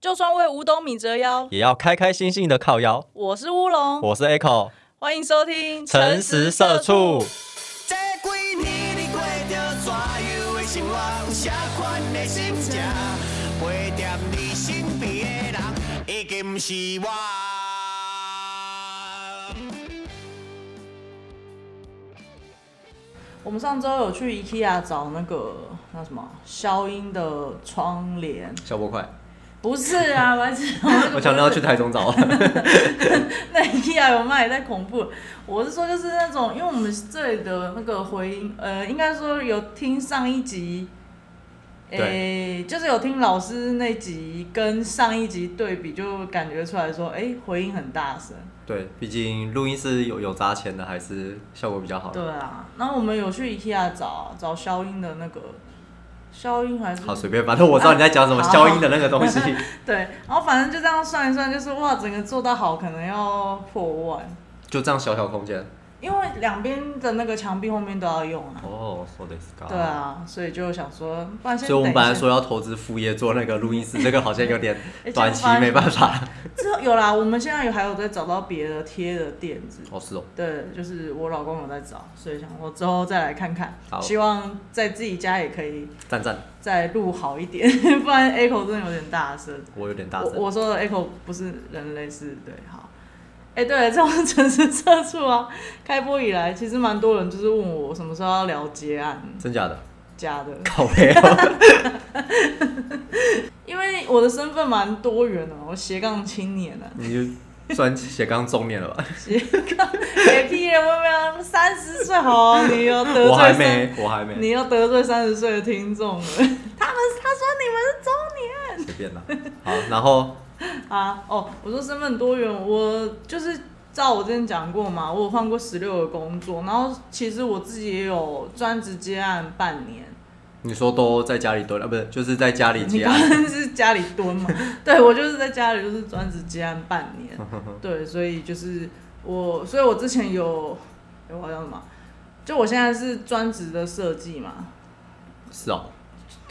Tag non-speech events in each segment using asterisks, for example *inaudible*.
就算为五斗米折腰，也要开开心心的靠腰。我是乌龙，我是 Echo，欢迎收听诚实社畜。这几年你过着怎样的生活？有啥款的心情？陪在你身边的人，已经不是我。我们上周有去 IKEA 找那个那什么消音的窗帘，小波快，不是啊，*laughs* 白痴，我想到要去台中找。*laughs* 那 IKEA 有卖，太恐怖。我是说，就是那种，因为我们这里的那个回音，呃，应该说有听上一集，诶、就是有听老师那集跟上一集对比，就感觉出来说，哎、回音很大声。对，毕竟录音室有有砸钱的，还是效果比较好。对啊，然后我们有去 IKEA 找找消音的那个消音还是好，随便，反正我知道你在讲什么消音的那个东西。*laughs* 对，然后反正就这样算一算，就是哇，整个做到好可能要破万，就这样小小空间。因为两边的那个墙壁后面都要用啊。哦，说的是对。啊，所以就想说，不然先所以我们本来说要投资副业做那个录音室，这个好像有点 *laughs* 哎短期没办法。之后有啦，我们现在有还有在找到别的贴的垫子，哦，是哦，对，就是我老公有在找，所以想说之后再来看看，好希望在自己家也可以赞赞，再录好一点，*laughs* 不然 echo 真的有点大声。我有点大声。我我说的 echo 不是人类，是对，好。哎、对，这种 *laughs* 城市社畜啊，开播以来，其实蛮多人就是问我什么时候要聊接案真假的？假的，靠背哦，*laughs* 因为我的身份蛮多元的，我斜杠青年啊，你就算斜杠中年了吧？*laughs* 斜杠，别屁了，我没有三十岁，好，你又得罪我还三没，我还没，你又得罪三十岁的听众了，他们他说你们是中年。随便啦。好，然后啊，哦，我说身份多元，我就是照我之前讲过嘛，我有换过十六个工作，然后其实我自己也有专职接案半年。你说都在家里蹲啊，不是，就是在家里接案。刚是家里蹲嘛？*laughs* 对，我就是在家里就是专职接案半年。*laughs* 对，所以就是我，所以我之前有，哎我好像什么？就我现在是专职的设计嘛，是哦，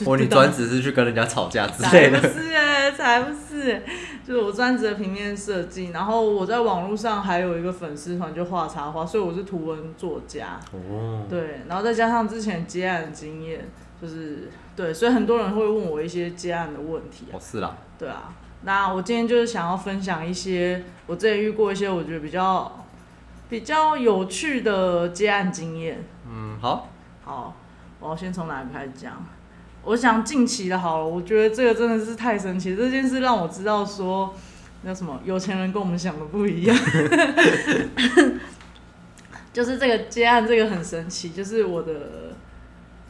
我你专职是去跟人家吵架之才不类的。是哎、才不是欸、就是我专职的平面设计，然后我在网络上还有一个粉丝团，就画插画，所以我是图文作家。哦，对，然后再加上之前接案的经验，就是对，所以很多人会问我一些接案的问题啊哦。是啦，对啊，那我今天就是想要分享一些我之前遇过一些我觉得比较比较有趣的接案经验。嗯，好，好，我要先从哪个开始讲？我想近期的好了，我觉得这个真的是太神奇，这件事让我知道说，那什么有钱人跟我们想的不一样。*laughs* 就是这个接案，这个很神奇，就是我的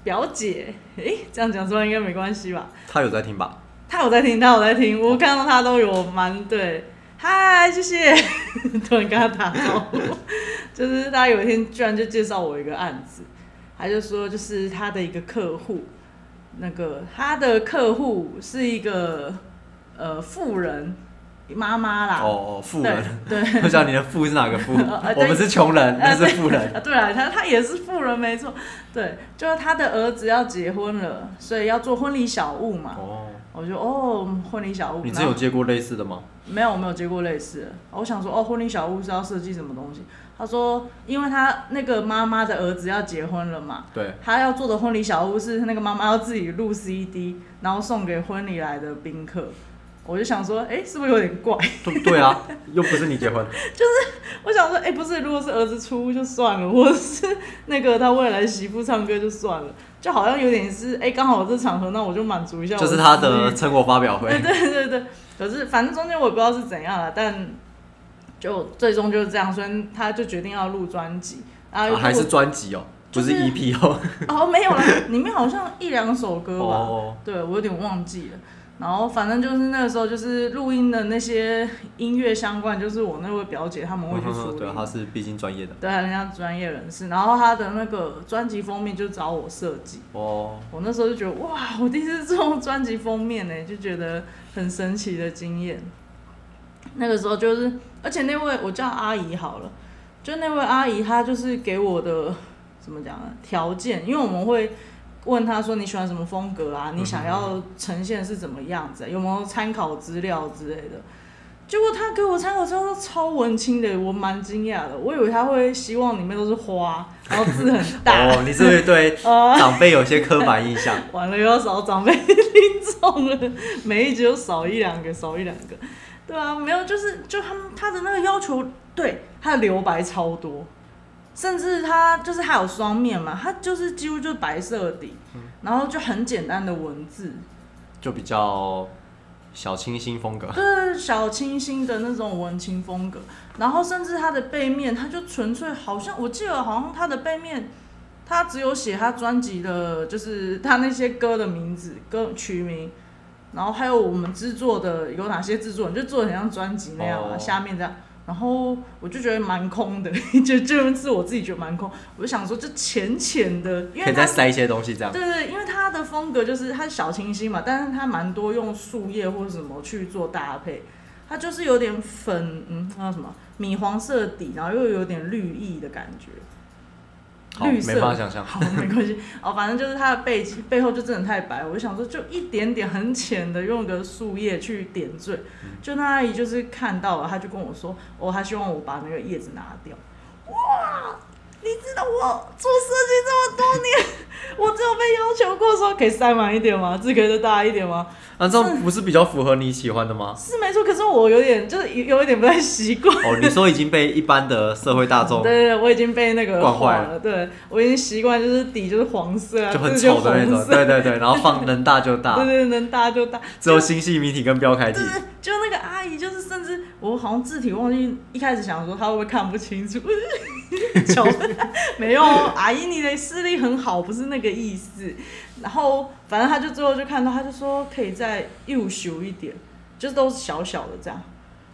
表姐，诶、这样讲出来应该没关系吧？她有在听吧？她有在听，她有在听，我看到她都有蛮对，嗨，谢谢，*laughs* 突然跟她打招呼，就是她有一天居然就介绍我一个案子，他就说就是她的一个客户，那个他的客户是一个呃富人妈妈啦，哦哦，富人。对不知道你的富是哪个富？呃我们是穷人，那是富人。啊，对啊，他他也是富人，没错。对，就是他的儿子要结婚了，所以要做婚礼小物嘛。哦，我就哦，婚礼小物。你之前有接过类似的吗？没有，我没有接过类似的。我想说，哦，婚礼小屋是要设计什么东西？他说，因为他那个妈妈的儿子要结婚了嘛，对，他要做的婚礼小屋是那个妈妈要自己录 CD，然后送给婚礼来的宾客。我就想说，哎、是不是有点怪？对对啊，又不是你结婚。*laughs* 就是我想说，哎、不是，如果是儿子出就算了，或者是那个他未来媳妇唱歌就算了，就好像有点是，哎、刚好有这场合，那我就满足一下我就是他的成果发表会。对对对对，可是反正中间我也不知道是怎样了，但就最终就是这样，所以他就决定要录专辑，然后、啊还是专辑哦，不是 EP 哦。*laughs* 哦没有了，里面好像一两首歌吧，哦，对我有点忘记了。然后反正就是那个时候，就是录音的那些音乐相关，就是我那位表姐他们会去处理。对，他是毕竟专业的。对，人家专业人士，然后他的那个专辑封面就找我设计，哦，我那时候就觉得哇，我第一次做专辑封面呢，就觉得很神奇的经验。那个时候就是，而且那位我叫阿姨好了，就那位阿姨她就是给我的怎么讲呢条件，因为我们会问她说你喜欢什么风格啊？你想要呈现是怎么样子？有没有参考资料之类的？结果他给我参考资料都超文青的，我蛮惊讶的。我以为他会希望里面都是花，然后字很大。哦，你是不是对 *laughs* 呃长辈有些刻板印象？*laughs* 完了又要少长辈听众了，每一集都少一两个，少一两个。对啊，没有，就是就他们他的那个要求，对他的留白超多，甚至他就是还有双面嘛，他就是几乎就是白色底，然后就很简单的文字，就比较小清新风格。就是小清新的那种文青风格，然后甚至它的背面，它就纯粹好像我记得好像它的背面，它只有写它专辑的，就是它那些歌的名字、歌曲名，然后还有我们制作的有哪些制作人，就做的很像专辑那样啊，哦下面这样。然后我就觉得蛮空的，*laughs* 就就是我自己觉得蛮空，我就想说就浅浅的，因为它可以再塞一些东西，这样对对，因为它的风格就是它小清新嘛，但是它蛮多用树叶或者什么去做搭配，它就是有点粉，嗯，那叫什么米黄色底，然后又有点绿意的感觉。好绿色没办法想象好，没关系。哦，反正就是它的背背后就真的太白，我就想说，就一点点很浅的，用个树叶去点缀。嗯就那阿姨就是看到了，她就跟我说，哦，她希望我把那个叶子拿掉。哇，你知道我做设计这么多年，*laughs* 我只有被要求过说可以塞满一点吗？字可以再大一点吗？啊，这样不是比较符合你喜欢的吗？是没错，可是我有点就是有有一点不太习惯。哦，你说已经被一般的社会大众 *laughs* 对对对，我已经被那个惯坏了，对我已经习惯就是底就是黄色啊，就很丑的那种，对对对，然后放能大就大 *laughs* 对，对，能大就大。只有星系谜题跟标楷体就那个阿姨，就是甚至我好像字体忘记，一开始想说她会不会看不清楚，巧 *laughs* 没有，阿姨你的视力很好，不是那个意思。然后反正他就最后就看到，他就说可以再又修一点，就是都是小小的这样。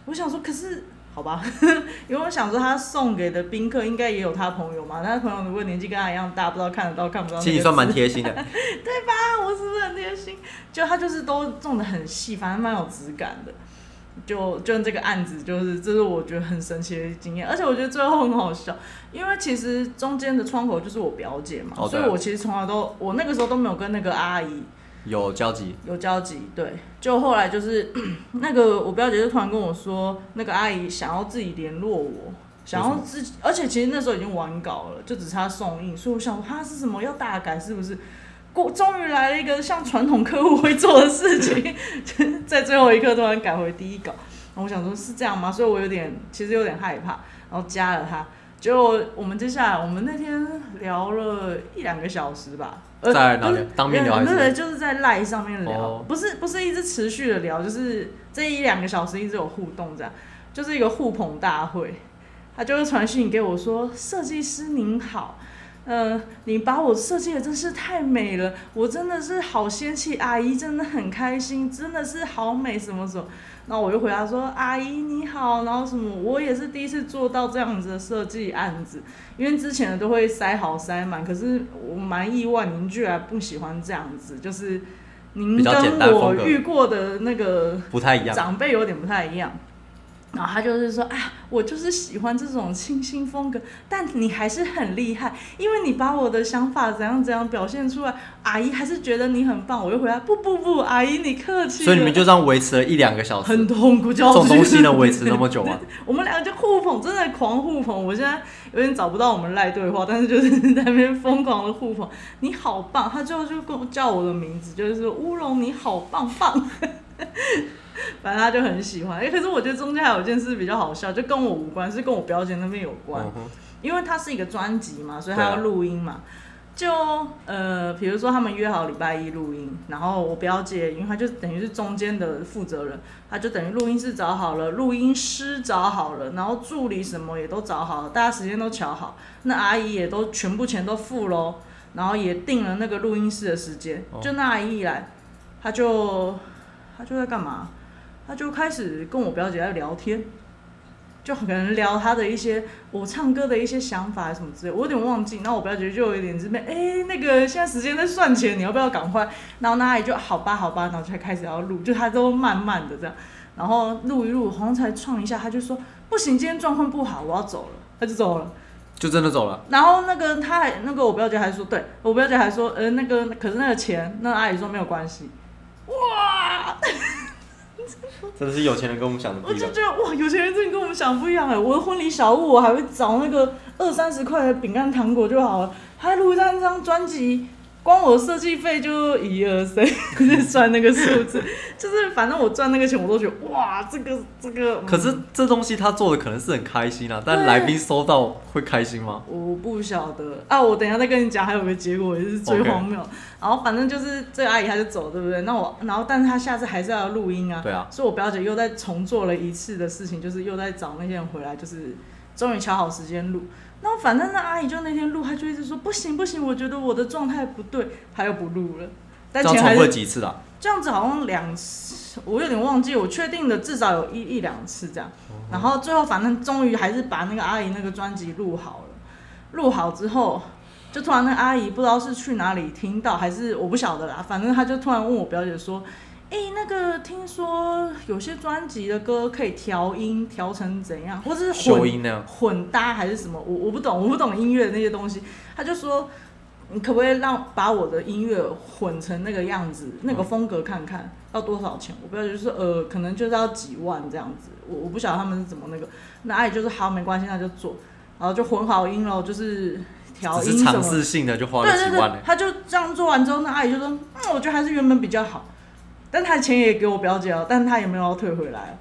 我想说，可是好吧，*laughs* 因为我想说他送给的宾客应该也有他朋友嘛，他朋友如果年纪跟他一样大，不知道看得到看不到。其实你算蛮贴心的，*laughs* 对吧，我是不是很贴心？就他就是都种的很细，反正蛮有质感的。就就这个案子，就是这是我觉得很神奇的经验，而且我觉得最后很好笑，因为其实中间的窗口就是我表姐嘛，哦所以我其实从来都我那个时候都没有跟那个阿姨有交集。有交集，对，就后来就是 *clears throat* 那个我表姐就突然跟我说，那个阿姨想要自己联络我，想要自己，而且其实那时候已经完稿了，就只差送印，所以我想说他是什么？要大改是不是？过终于来了一个像传统客户会做的事情，*laughs* 在最后一刻突然改回第一稿，然后我想说是这样吗？所以我有点其实有点害怕，然后加了他。结果我们接下来，我们那天聊了一两个小时吧，呃在哪里当面聊还是对对，就是在赖上面聊，哦不是不是一直持续的聊，就是这一两个小时一直有互动，这样就是一个互捧大会。他就会传讯给我说：“设计师您好，呃，你把我设计的真是太美了，我真的是好仙气，阿姨真的很开心，真的是好美什么什么。”然后我就回答说：“阿姨你好，然后什么，我也是第一次做到这样子的设计案子，因为之前的都会塞好塞满，可是我蛮意外，您居然不喜欢这样子，就是您跟我遇过的那个不太一样。长辈有点不太一样。然后他就是说啊，我就是喜欢这种清新风格，但你还是很厉害，因为你把我的想法怎样怎样表现出来，阿姨还是觉得你很棒。我就回来不不不，阿姨你客气。*laughs* 所以你们就这样维持了一两个小时，很痛苦，这这种东西能维持那么久吗？我们两个就互捧，真的狂互捧。我现在有点找不到我们赖对话，但是就是在那边疯狂的互捧。你好棒！他最后就跟我叫我的名字，就是说乌龙，你好棒棒。*laughs* 反正他就很喜欢。哎、可是我觉得中间还有一件事比较好笑，就跟我无关，是跟我表姐那边有关。嗯因为它是一个专辑嘛，所以它对啊要录音嘛。就呃，比如说他们约好礼拜一录音，然后我表姐，因为她就等于是中间的负责人，她就等于录音室找好了，录音师找好了，然后助理什么也都找好了，大家时间都瞧好，那阿姨也都全部钱都付喽，然后也定了那个录音室的时间。哦就那阿姨一来，她就她就在干嘛？他就开始跟我表姐在聊天。就可能聊他的一些我唱歌的一些想法什么之类，我有点忘记。然后我表姐就有点这边，哎、那个现在时间在算钱，你要不要赶快？然后那阿姨就好吧好吧，然后就才开始要录，就他都慢慢的这样，然后录一录，好像才创一下，他就说不行，今天状况不好，我要走了，他就走了。就真的走了。然后那个他还那个我表姐还说，对我表姐还说，呃，那个可是那个钱，那阿姨说没有关系。哇！真的是有钱人跟我们想的不一样我就。觉得哇，有钱人真的跟我们想的不一样哎！我的婚礼小物我还会找那个二三十块的饼干糖果就好了，还录一张专辑，光我的设计费就一二三，在 *laughs* 算那个数字，就是反正我赚那个钱我都觉得哇，这个这个。嗯可是这东西他做的可能是很开心啊，但对来宾收到会开心吗？我不晓得啊，我等一下再跟你讲，还有个结果也是最荒谬。然后反正就是这个阿姨她就走，对不对？那我，然后但是她下次还是要录音啊。对啊所以我表姐又在重做了一次的事情，就是又在找那些人回来，就是终于敲好时间录。然后反正那阿姨就那天录，她就一直说不行不行，我觉得我的状态不对，她又不录了。但前还是几次啦？这样子，好像两次，我有点忘记，我确定的至少有一一两次这样。然后最后反正终于还是把那个阿姨那个专辑录好了，录好之后，就突然那阿姨不知道是去哪里听到，还是我不晓得啦，反正她就突然问我表姐说。哎、那个听说有些专辑的歌可以调音，调成怎样，或者是混音那样。混搭还是什么，我我不懂，我不懂音乐的那些东西。他就说，你可不可以让把我的音乐混成那个样子，那个风格看看要多少钱？我不要就是呃，可能就是要几万这样子。我我不晓得他们是怎么那个。那阿姨就是好，没关系，那就做，然后就混好音了，就是调只是尝音什么的。试性的就花了几万呢，。他就这样做完之后，那阿姨就说：“嗯，我觉得还是原本比较好。”但他的钱也给我表姐了，但他也没有要退回来。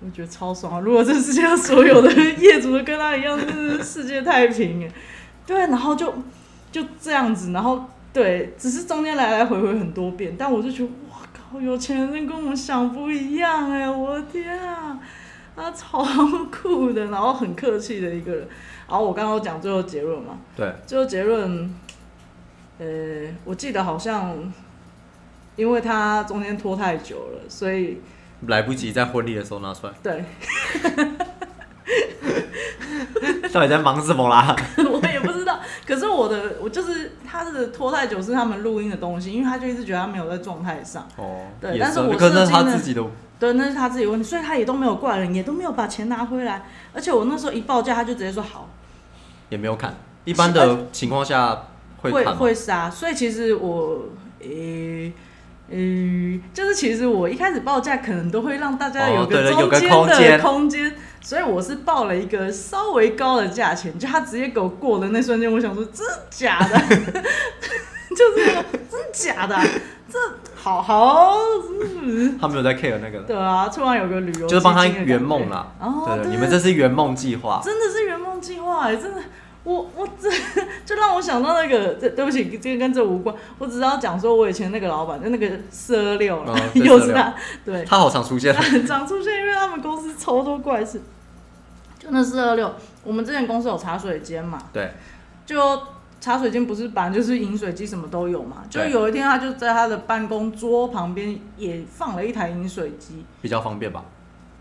我觉得超爽啊！如果这世界上所有的业主都跟他一样，就是世界太平哎。对，然后就就这样子，然后对，只是中间来来回回很多遍，但我就觉得哇靠，有钱人跟我们想不一样哎！我的天啊，他超酷的，然后很客气的一个人。然后我刚刚讲最后结论嘛，对，最后结论，呃，我记得好像因为他中间拖太久了，所以来不及在婚礼的时候拿出来。对 *laughs* 到底在忙什么啦？*laughs* 我也不知道。可是我的我就是他的拖太久是他们录音的东西，因为他就一直觉得他没有在状态上，哦，对但是我可能是他自己的，对，那是他自己的问题，所以他也都没有怪人，也都没有把钱拿回来。而且我那时候一报价，他就直接说好，也没有砍。一般的情况下会会杀，所以其实我诶。嗯，就是其实我一开始报价可能都会让大家哦有个中间的空间。空间，所以我是报了一个稍微高的价钱，就他直接给我过的那瞬间，我想说真的假的，*laughs* 就是那种真的假的？啊、这好好，嗯。他没有在 care 那个，对啊，突然有个旅游就是帮他圆梦啦。哦，对对，对你们这是圆梦计划。真的是圆梦计划哎，真的，我我这就让我想到那个，这对不起，这个跟这无关，我只是要讲说，我以前那个老板就那个四二六了哦，对426 *laughs* 又是他，对，他好常出现。*laughs* 常出现，因为他们公司超多怪事。就那四二六，我们之前公司有茶水间嘛，对，就茶水间不是本来就是饮水机什么都有嘛，就有一天他就在他的办公桌旁边也放了一台饮水机，比较方便吧？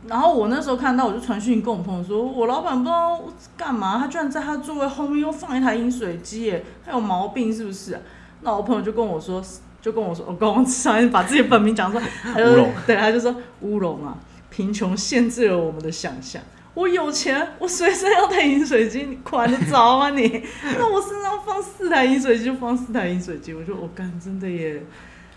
然后我那时候看到，我就传讯跟我朋友说，我老板不知道干嘛，他居然在他座位后面又放一台饮水机，他有毛病是不是、那我朋友就跟我说，就跟我说，我刚刚上面把自己本名讲出来，他就乌龙对，他就说乌龙啊，贫穷限制了我们的想象。我有钱，我随身要带饮水机，你管得着吗你？*laughs* 那我身上放四台饮水机就放四台饮水机，我就我干，真的耶，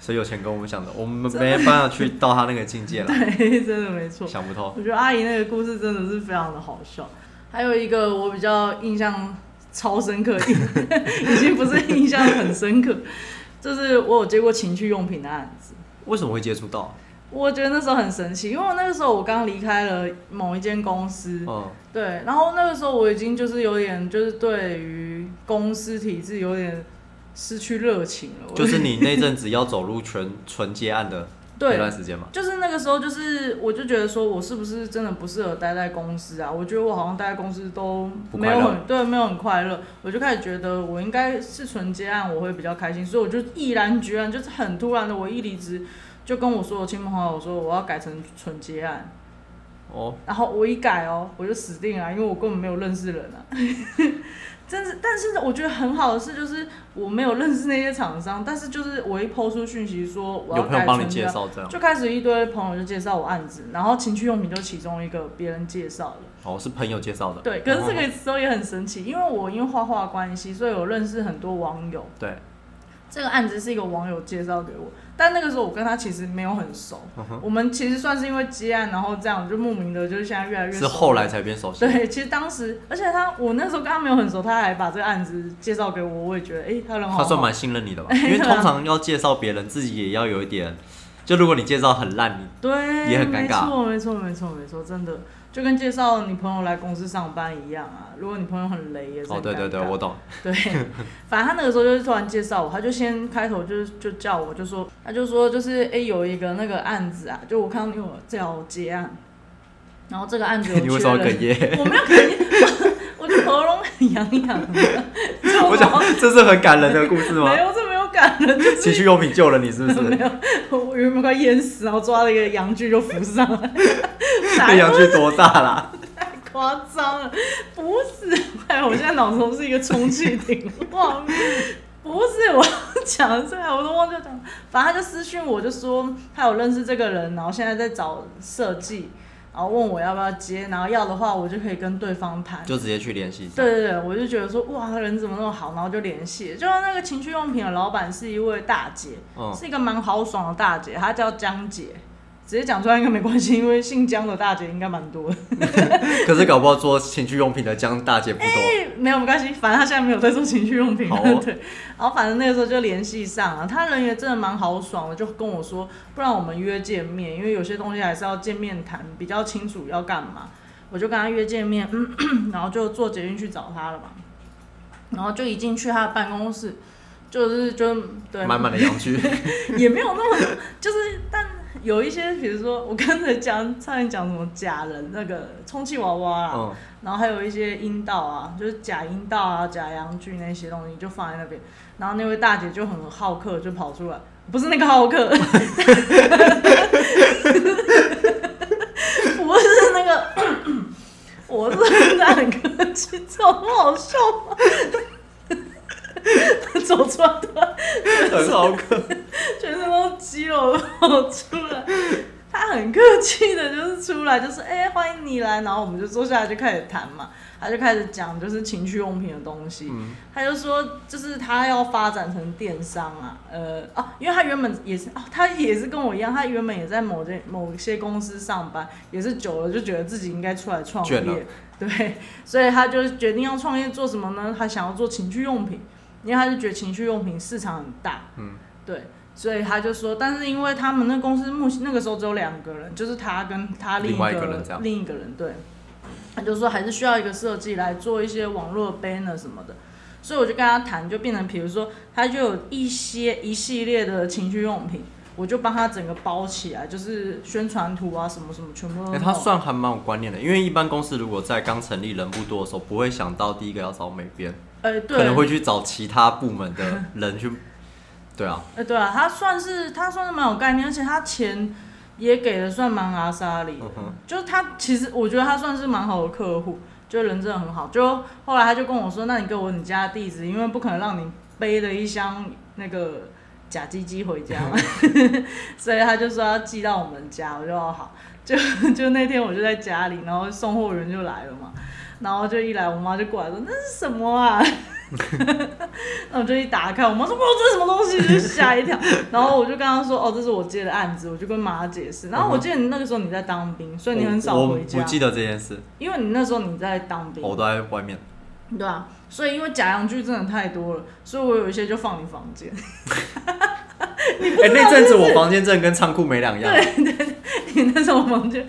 所以有钱跟我们想的，我们没办法去到他那个境界了，*laughs* 对，真的没错。想不透。我觉得阿姨那个故事真的是非常的好笑。还有一个我比较印象超深刻，*laughs* 已经不是印象很深刻，就是我有接过情趣用品的案子。为什么会接触到？我觉得那时候很神奇，因为我那个时候我刚离开了某一间公司，嗯，对，然后那个时候我已经就是有点就是对于公司体制有点失去热情了。就是你那阵子要走入纯 *laughs* 纯接案的那对段时间嘛。就是那个时候，就是我就觉得说，我是不是真的不适合待在公司啊？我觉得我好像待在公司都没有很对，没有很快乐。我就开始觉得我应该是纯接案，我会比较开心，所以我就毅然决然，就是很突然的，我一离职就跟我所有亲朋好友说，我要改成纯接案。哦，然后我一改哦，我就死定了，因为我根本没有认识人啊。真是，但是我觉得很好的事，就是我没有认识那些厂商，但是就是我一抛出讯息说我要改有朋友帮你介绍这样。就开始一堆朋友就介绍我案子，然后情趣用品就其中一个别人介绍的。哦，是朋友介绍的。对，可是这哦个时候也很神奇，因为我因为画画关系，所以我认识很多网友。对，这个案子是一个网友介绍给我，但那个时候我跟他其实没有很熟，嗯我们其实算是因为接案，然后这样就莫名的，就是现在越来越熟。是后来才变熟悉。对，其实当时，而且他我那时候跟他没有很熟，他还把这个案子介绍给我，我也觉得，哎、他人好好。他算蛮信任你的吧？哎因为通常要介绍别人，自己也要有一点。就如果你介绍很烂，你对，也很尴尬没错，没错，没错，没错，真的就跟介绍你朋友来公司上班一样啊。如果你朋友很雷，也是哦，对对对，我懂。*laughs* 对，反正他那个时候就是突然介绍我，他就先开头就是就叫我就说，他就说就是哎、诶有一个那个案子啊，就我看到你有叫我接案，然后这个案子有 *laughs* 你为什么哽咽？我没有哽咽，*laughs* 我的喉咙很痒痒的。我想这是很感人的故事吗没？有，这情趣用品救了你，是不没是？*laughs* 有，我原本快淹死，然后抓了一个羊具就浮上来，这太阳具多大啦？太夸张了，不是，哎，我现在脑中是一个充气艇画面。不是我讲出来，我都忘记讲。反正他就私讯我，就说他有认识这个人，然后现在在找设计，然后问我要不要接，然后要的话我就可以跟对方谈。就直接去联系。对对对，我就觉得说哇，他人怎么那么好，然后就联系了。就那个情趣用品的老板是一位大姐，嗯，是一个蛮豪爽的大姐，她叫江姐。直接讲出来应该没关系，因为姓江的大姐应该蛮多的。*laughs* 可是搞不好做情趣用品的江大姐不多。没有没关系，反正她现在没有在做情趣用品。好哦对，然后反正那个时候就联系上了，她人也真的蛮豪爽的，就跟我说，不然我们约见面，因为有些东西还是要见面谈，比较清楚要干嘛。我就跟她约见面，*clears throat* 然后就坐捷运去找她了嘛。然后就一进去她的办公室，就是就对满满的阳具，*laughs* 也没有那么，就是但有一些，比如说我刚才讲，差点讲什么假人那个充气娃娃啊，嗯，然后还有一些阴道啊，就是假阴道啊、假阳具那些东西就放在那边，然后那位大姐就很好客，就跑出来，不是那个好客，*laughs* 不是那个，*coughs* 我是很客气，这好笑吗？*laughs* 走出来突然很好客。全身都肌肉跑出来。他很客气的，就是出来，就是哎、欢迎你来，然后我们就坐下来就开始谈嘛。他就开始讲就是情趣用品的东西，嗯，他就说就是他要发展成电商啊，呃哦、因为他原本也是哦，他也是跟我一样，他原本也在某些某些公司上班，也是久了就觉得自己应该出来创业，对，所以他就决定要创业做什么呢？他想要做情趣用品，因为他就觉得情趣用品市场很大，嗯，对，所以他就说，但是因为他们那公司目前那个时候只有两个人，就是他跟他另一个个人另一个人，对，他就说还是需要一个设计来做一些网络 banner 什么的，所以我就跟他谈，就变成比如说他就有一些一系列的情趣用品。我就帮他整个包起来，就是宣传图啊，什么什么，全部都哎、弄。他算还蛮有观念的，因为一般公司如果在刚成立人不多的时候，不会想到第一个要找美编，呃，对，可能会去找其他部门的人去。*laughs* 对啊，呃，对啊，他算是他算是蛮有概念，而且他钱也给的算蛮阿莎里，嗯就是他其实我觉得他算是蛮好的客户，就人真的很好。就后来他就跟我说，那你给我你家的地址，因为不可能让你背了一箱那个假鸡鸡回家嘛，*laughs* 所以他就说要寄到我们家，我就哦好，就就那天我就在家里，然后送货员就来了嘛，然后就一来，我妈就过来说那是什么啊？*laughs* 那我就一打开，我妈说：“哇，这是什么东西？” *laughs* 就吓一跳。然后我就跟她说：“哦，这是我接的案子。”我就跟妈解释。然后我记得你那个时候你在当兵，所以你很少我回家，我不记得这件事，因为你那时候你在当兵，我都在外面。对啊。所以因为假洋剧真的太多了，所以我有一些就放你房间。*laughs* *laughs* 哎、那阵子我房间真的跟仓库没两样。对对你那时候房间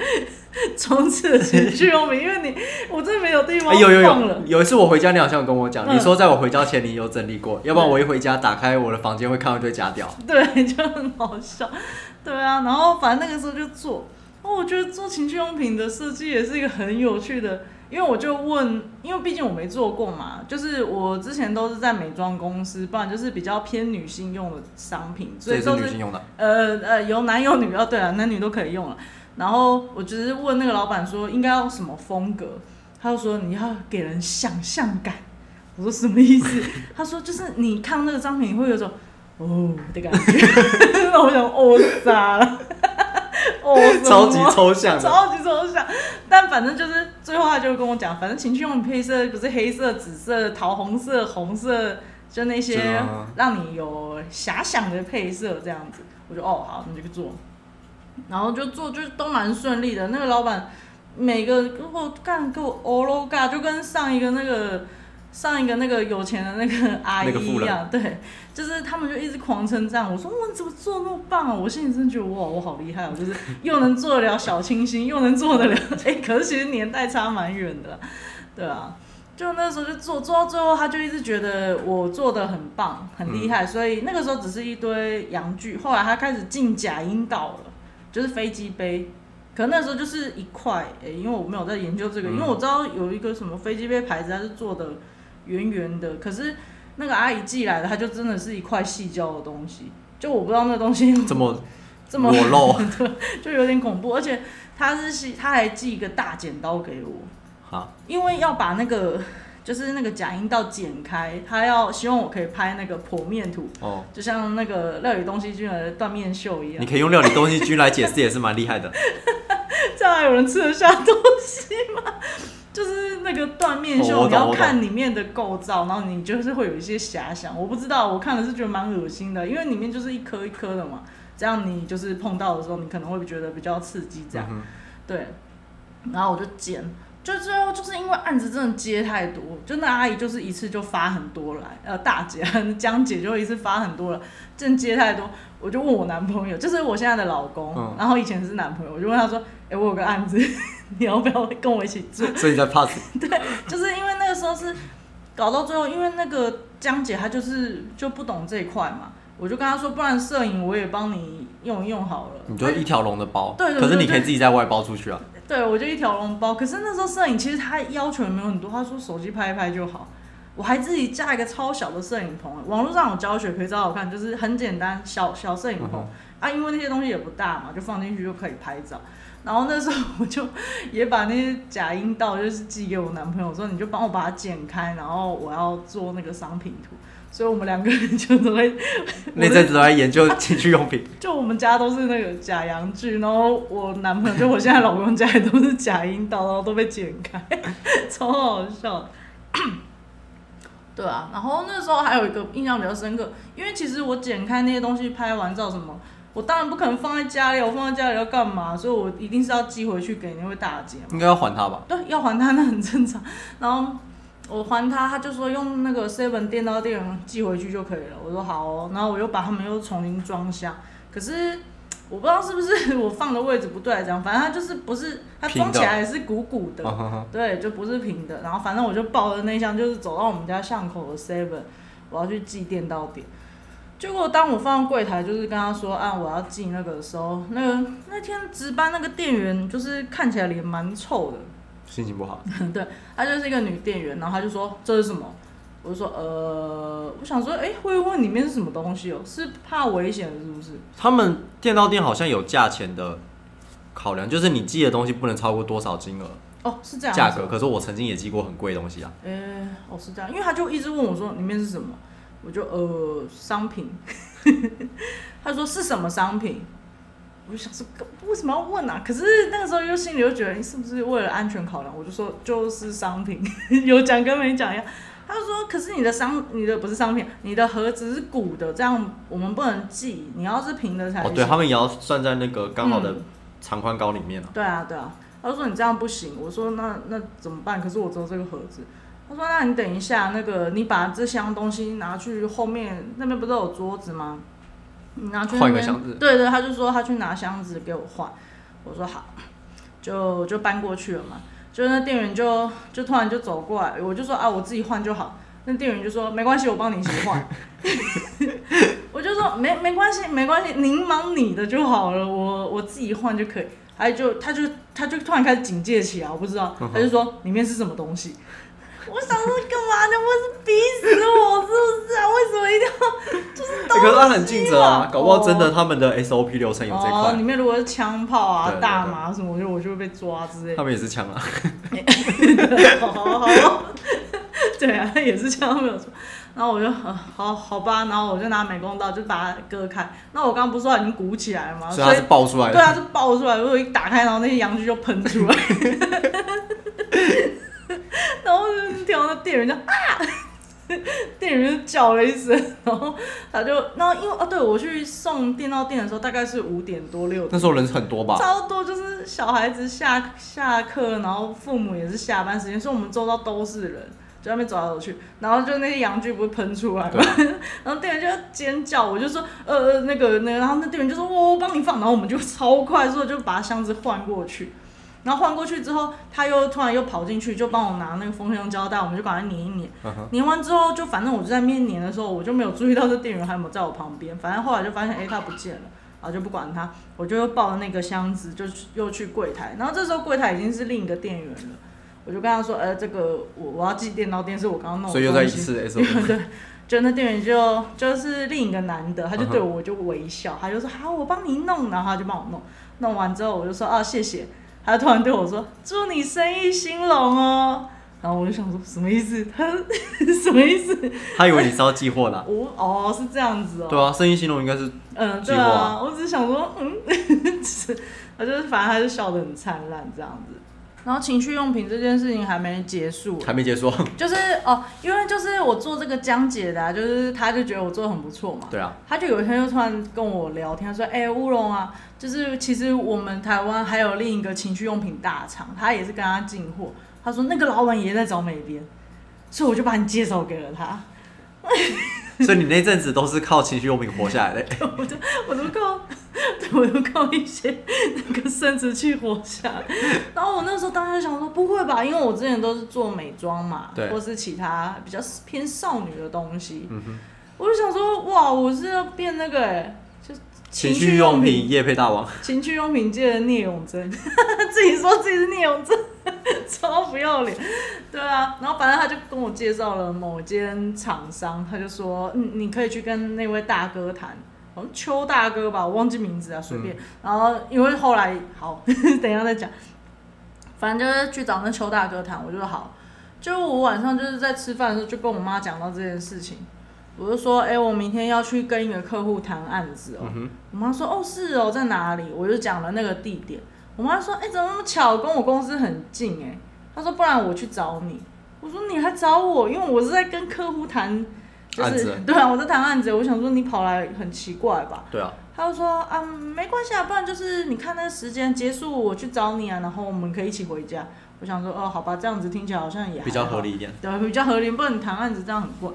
充斥了情趣用品，因为你我真的没有地方哎、有有放了有，有一次我回家，你好像有跟我讲，嗯你说在我回家前你有整理过，要不然我一回家打开我的房间会看到一堆假屌。对，*laughs* 就很好笑。对啊，然后反正那个时候就做。哦，我觉得做情趣用品的设计也是一个很有趣的，因为我就问，因为毕竟我没做过嘛，就是我之前都是在美妆公司，不然就是比较偏女性用的商品，所以都女性用的。呃呃有男有女哦，对啊，男女都可以用了。然后我只是问那个老板说应该要什么风格，他就说你要给人想象感。我说什么意思？*laughs* 他说就是你看那个商品，你会有种哦的感觉。*laughs* 那我想哦傻了，哦 *laughs* 超级抽象。超级抽象。但反正就是最后他就跟我讲，反正情趣用品配色不是黑色、紫色、桃红色、红色，就那些让你有遐想的配色这样子。我就哦好，你就去做，然后就做就都蛮顺利的。那个老板每个给我干给我欧罗嘎，就跟上一个那个。上一个那个有钱的那个阿姨一样，对，就是他们就一直狂称赞我说：“哇，你怎么做那么棒啊？”我心里真的觉得哇，我好厉害哦，就是又能做得了小清新，又能做得了，*laughs* 哎、可是其实年代差蛮远的，对啊。就那时候就做做到最后，他就一直觉得我做的很棒，很厉害，所以那个时候只是一堆洋具。后来他开始进假阴道了，就是飞机杯。可能那时候就是一块，诶、因为我没有在研究这个，嗯因为我知道有一个什么飞机杯牌子，它是做的圆圆的，可是那个阿姨寄来的，它就真的是一块细胶的东西，就我不知道那东西 *laughs* 怎么这么裸露 *laughs* 就有点恐怖，而且他是寄他还寄一个大剪刀给我，哈，因为要把那个就是那个假阴道剪开，他要希望我可以拍那个剖面图，哦，就像那个料理东西君的断面秀一样你。可以用料理东西君来解释，也是蛮厉害的。这样还有人吃得下东西吗？就是那个断面秀，你要看里面的构造，然后你就是会有一些遐想。我不知道，我看了是觉得蛮恶心的，因为里面就是一颗一颗的嘛，这样你就是碰到的时候，你可能会觉得比较刺激，这样。嗯对，然后我就剪，就最后就是因为案子真的接太多，就那阿姨就是一次就发很多来，呃，大姐 *laughs* 江姐就一次发很多了，真接太多，我就问我男朋友，就是我现在的老公，嗯。然后以前是男朋友，我就问他说，哎、我有个案子，*laughs* *laughs* 你要不要跟我一起住？*laughs* 所以你在怕死？*laughs* 对就是因为那个时候是搞到最后，因为那个江姐她就是就不懂这一块嘛，我就跟她说，不然摄影我也帮你用一用好了，你就一条龙的包，对对对可是你可以自己在外包出去啊。对，我就一条龙包。可是那时候摄影其实他要求也没有很多，他说手机拍一拍就好。我还自己架一个超小的摄影棚，网络上有教学可以找我看，就是很简单小小摄影棚、嗯啊，因为那些东西也不大嘛，就放进去就可以拍照。然后那时候我就也把那些假阴道就是寄给我男朋友，说你就帮我把它剪开，然后我要做那个商品图。所以我们两个人就都会 *laughs* 那阵子都在研究情趣用品，*laughs* 就我们家都是那个假阳具，然后我男朋友就我现在老公家也都是假阴道，然后都被剪开，*laughs* 超好笑的。对啊，然后那时候还有一个印象比较深刻，因为其实我剪开那些东西拍完照什么，我当然不可能放在家里，我放在家里要干嘛？所以我一定是要寄回去给那位大姐嘛。应该要还他吧？对，要还他那很正常。然后我还他，他就说用那个 seven 电到店寄回去就可以了。我说好哦，然后我又把他们又重新装箱。可是我不知道是不是 *laughs* 我放的位置不对来讲，反正它就是不是它装起来也是鼓鼓的，对，就不是平的。然后反正我就抱着那箱，就是走到我们家巷口的 seven，我要去寄电到点。结果当我放到柜台，就是跟他说啊，我要寄那个的时候，那个那天值班那个店员就是看起来脸蛮臭的，心情不好，*laughs* 对，她就是一个女店员，然后她就说这是什么？我就说呃，我想说，哎、会问里面是什么东西哦？是怕危险是不是？他们电到店好像有价钱的考量，就是你寄的东西不能超过多少金额哦，是这样价格。可是我曾经也寄过很贵的东西啊，哎、哦是这样，因为他就一直问我说里面是什么，我就呃商品，*laughs* 他说是什么商品，我就想说为什么要问啊？可是那个时候又心里又觉得你是不是为了安全考量，我就说就是商品，*laughs* 有讲跟没讲一样。他就说可是你的商你的不是商品，你的盒子是鼓的，这样我们不能寄，你要是平的才哦，对他们也要算在那个刚好的嗯长宽高里面啊。对啊，对啊。他说你这样不行，我说那那怎么办？可是我只有这个盒子。他说那你等一下，那个你把这箱东西拿去后面那边不是有桌子吗？你拿去换一个箱子对对，他就说他去拿箱子给我换。我说好，就就搬过去了嘛。就那店员就就突然就走过来，我就说啊我自己换就好。那店员就说没关系，我帮你一起换。*laughs* 我就说没没关系，没关系，您忙你的就好了，我我自己换就可以。还就他就他就突然开始警戒起来，我不知道，他就说里面是什么东西，我想说干嘛呢？我是逼死我是不是啊？为什么一定要就是可是他很尽责啊，搞不好真的哦他们的 SOP 流程有这哦，里，面如果是枪炮啊、大麻什么，我就我就会被抓之类的。他们也是枪啊。好好好，对啊，也是这样没有错。然后我就呃好好吧，然后我就拿美工刀就把它割开。那我刚刚不是说已经鼓起来了吗？所以它是爆出来的。对啊，就爆出来，如果一打开，然后那些羊具就喷出来，*laughs* 然后就听到那店员就啊，店员就叫了一声，然后他就，然后因为啊，对我去送电到店的时候大概是五点多六点那时候人很多吧？超多，就是小孩子下下课，然后父母也是下班时间，所以我们周遭都是人，在外面走来走去，然后就那些洋具不会喷出来吗？对啊 *laughs* 然后店员就尖叫，我就说呃呃那个那个，然后那店员就说我我帮你放，然后我们就超快速地就把箱子换过去。然后换过去之后，他又突然又跑进去，就帮我拿那个封箱胶带，我们就把它粘一粘。粘完之后，就反正我就在面粘的时候，我就没有注意到这店员还有没有在我旁边。反正后来就发现，哎、他不见了，然后就不管他，我就又抱着那个箱子，就又去柜台。然后这时候柜台已经是另一个店员了，我就跟他说，呃，这个我我要寄电脑电视，我刚刚弄的所以又在一次。*laughs* 对，就那店员就就是另一个男的，他就对我就微笑，他就说好，我帮你弄，然后他就帮我弄，弄完之后我就说啊谢谢，他突然对我说祝你生意兴隆哦，然后我就想说什么意思？*laughs* 他什么意思？他以为你是要寄货的啊。*laughs* 我哦是这样子哦，对啊，生意兴隆应该是嗯，对啊，我只是想说，嗯，是 *laughs* 他就是反正他就笑得很灿烂这样子。然后情趣用品这件事情还没结束，还没结束。*laughs* 就是哦，因为就是我做这个江姐的、啊，就是他就觉得我做的很不错嘛，对啊，他就有一天就突然跟我聊天，他说：“哎、乌龙啊，就是其实我们台湾还有另一个情趣用品大厂，他也是跟他进货。他说那个老板也在找美编，所以我就把你介绍给了他。*laughs* 所以你那阵子都是靠情趣用品活下来的。*laughs* 我就我都靠，对 *laughs* 我就靠一些那个生殖器活下来。然后我那时候当时就想说，不会吧？因为我之前都是做美妆嘛，对或是其他比较偏少女的东西。我就想说，哇，我是要变那个哎、就情趣用品业配大王。*laughs* 情趣用品界的聂永贞，自己说自己是聂永贞，*laughs* 超不要脸。对啊，然后反正他就跟我介绍了某间厂商，他就说，嗯，你可以去跟那位大哥谈，好像邱大哥吧，我忘记名字啊，随便。然后因为后来好，*laughs* 等一下再讲，反正就是去找那邱大哥谈，我就说好。就我晚上就是在吃饭的时候，就跟我妈讲到这件事情，我就说，哎、我明天要去跟一个客户谈案子哦、嗯，我妈说：“哦，是哦，在哪里？”我就讲了那个地点。我妈说：“哎、怎么那么巧，跟我公司很近哎。”她说：“不然我去找你。”我说：“你还找我？因为我是在跟客户谈，就是对啊，我在谈案子。我想说你跑来很奇怪吧？”对啊，他就说：“啊，没关系啊，不然就是你看那个时间结束，我去找你啊，然后我们可以一起回家。”我想说：“哦，好吧，这样子听起来好像也还比较合理一点。对，比较合理，不然你谈案子这样很怪。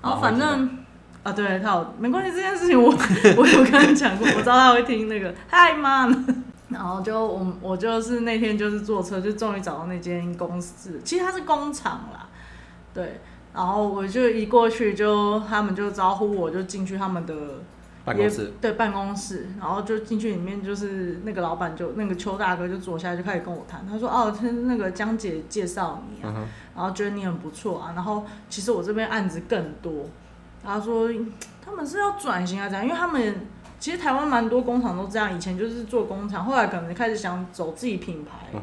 然后反正啊，对他有没关系，这件事情我 *laughs* 我有跟他讲过，我知道他会听那个嗨妈呢。*laughs* 然后就我我就是那天就是坐车，就终于找到那间公司，其实它是工厂啦，对。然后我就一过去就他们就招呼我，就进去他们的办公室，对办公室，然后就进去里面，就是那个老板就那个邱大哥就坐下来就开始跟我谈，他说哦，他那个江姐介绍你啊，嗯，然后觉得你很不错啊，然后其实我这边案子更多，他说他们是要转型啊，这样？因为他们其实台湾蛮多工厂都这样，以前就是做工厂，后来可能开始想走自己品牌，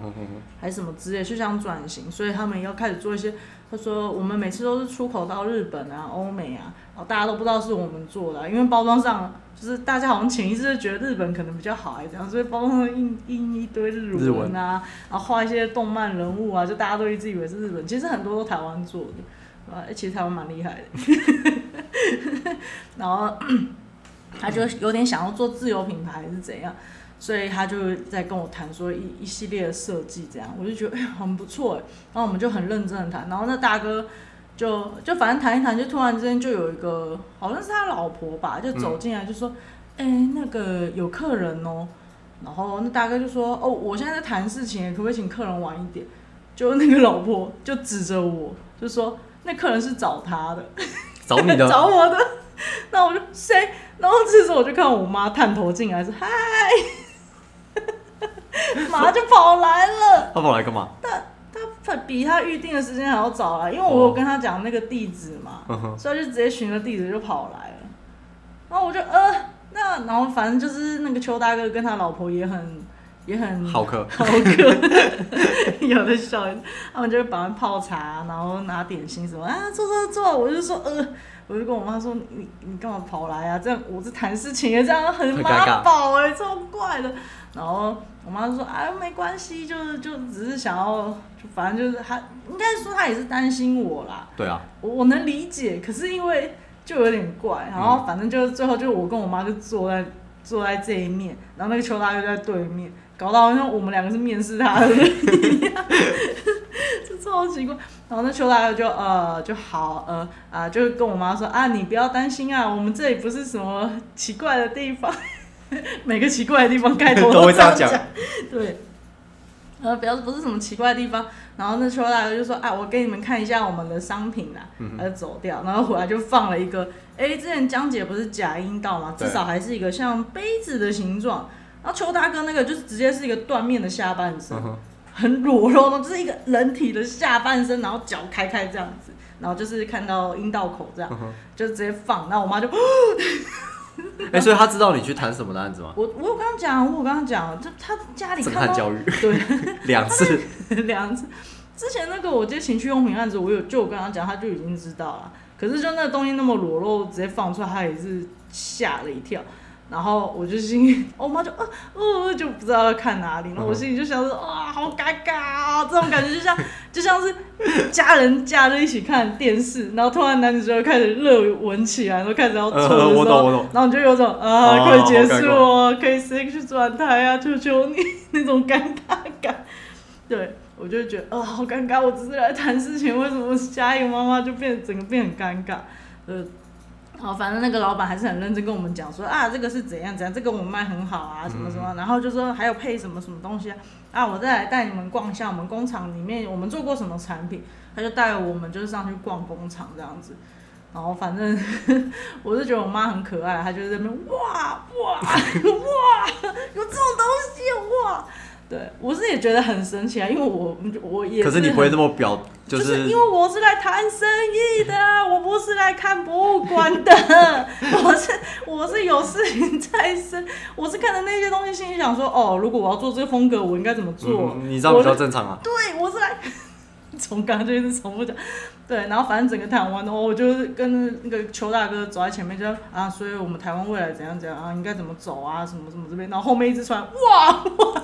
还是什么之类，就想转型，所以他们要开始做一些。他说我们每次都是出口到日本啊、欧美啊，然后大家都不知道是我们做的啊、因为包装上就是大家好像潜意识就觉得日本可能比较好，还是这样，所以包装上印印一堆日文啊，然后画一些动漫人物啊，就大家都一直以为是日本，其实很多都台湾做的，啊，其实台湾蛮厉害的。然 *laughs* 后他就有点想要做自由品牌还是怎样，所以他就在跟我谈说一一系列的设计这样，我就觉得哎、很不错哎，然后我们就很认真的谈，然后那大哥就就反正谈一谈，就突然之间就有一个好像是他老婆吧，就走进来就说，哎、那个有客人哦，然后那大哥就说，哦，我现在在谈事情，可不可以请客人晚一点？就那个老婆就指着我，就说那客人是找他的，找你的，*laughs* 找我的。*laughs* 那我就谁？然后这时候我就看我妈探头进来说嗨，马上就跑来了。他跑来干嘛？他他比他预定的时间还要早来，因为我有跟他讲那个地址嘛，所以他就直接寻了地址就跑来了。然后我就呃，那然后反正就是那个邱大哥跟他老婆也很也很好客，好客，*laughs* 有的笑，他们就会帮他泡茶，然后拿点心什么啊，坐坐坐，我就说呃。我就跟我妈说：“你你干嘛跑来啊？这样我是谈事情的，这样很妈宝哎、超怪的。”然后我妈就说：“哎，没关系，就是就只是想要，就反正就是她应该说她也是担心我啦，对啊，我我能理解，可是因为就有点怪，然后反正就是最后就我跟我妈就坐在坐在这一面，然后那个邱大哥就在对面，搞到好像我们两个是面试他 *laughs* 一样，这超奇怪。然后那邱大哥就呃就好呃啊、就跟我妈说啊，你不要担心啊，我们这里不是什么奇怪的地方，*laughs* 每个奇怪的地方开头 *laughs* 都会这样讲讲，对。呃，表示不是什么奇怪的地方，然后那邱大哥就说：“啊，我给你们看一下我们的商品啦。”嗯他就走掉，然后回来就放了一个，哎，之前江姐不是假阴道嘛，至少还是一个像杯子的形状。然后邱大哥那个就是直接是一个断面的下半身，嗯，很裸露的，就是一个人体的下半身，然后脚开开这样子，然后就是看到阴道口这样，嗯，就直接放。然后我妈就，*laughs* 哎，所以他知道你去谈什么的案子吗？*laughs* 我我有跟他讲，我有跟他讲，就他家里看教育对 *laughs* 两次，两次。之前那个我接情趣用品案子，我有就我跟他讲，他就已经知道了。可是就那个东西那么裸露，直接放出来，他也是吓了一跳。然后我就心里，*laughs* 我妈就呃呃就不知道要看哪里，然后我心里就想说啊，好尴尬啊，这种感觉就像 *laughs* 就像是家人假日一起看电视，然后突然男女主角开始热吻起来，然后开始要做的时候，呃我懂我懂然后你就有种啊，哦快结束哦，可以谁去转台啊，求求你 *laughs* 那种尴尬感。对，我就觉得啊、好尴尬，我只是来谈事情，为什么下一个妈妈就变整个变很尴尬？呃，好，反正那个老板还是很认真跟我们讲说啊，这个是怎样怎样，这个我们卖很好啊，什么什么，然后就说还有配什么什么东西啊，啊，我再来带你们逛一下我们工厂里面我们做过什么产品，他就带我们就是上去逛工厂这样子。然后反正 *laughs* 我是觉得我妈很可爱，她就在那边哇哇哇，有这种东西哇！对我是也觉得很神奇啊，因为我我也可是你不会这么。表，就 *laughs* 就是因为我是来谈生意的，我不是来看博物馆的，我是我是有事情在身，我是看着那些东西，心里想说，哦，如果我要做这个风格，我应该怎么做？嗯，你这样比较正常啊。*laughs* 对，我是来 *laughs* 从刚刚就一直重复讲，对，然后反正整个谈完后，我就是跟那个邱大哥走在前面就，啊，所以我们台湾未来怎样怎样啊，应该怎么走啊，什么什么这边，然后后面一直传，哇哇，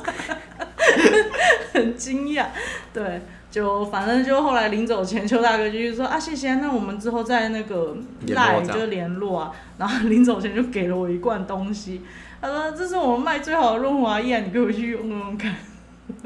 很惊讶，对。就反正就后来临走前，邱大哥就是说啊，谢谢，那我们之后再那个赖就联络啊。然后临走前就给了我一罐东西，他说这是我们卖最好的润滑液啊，你给我去用用看。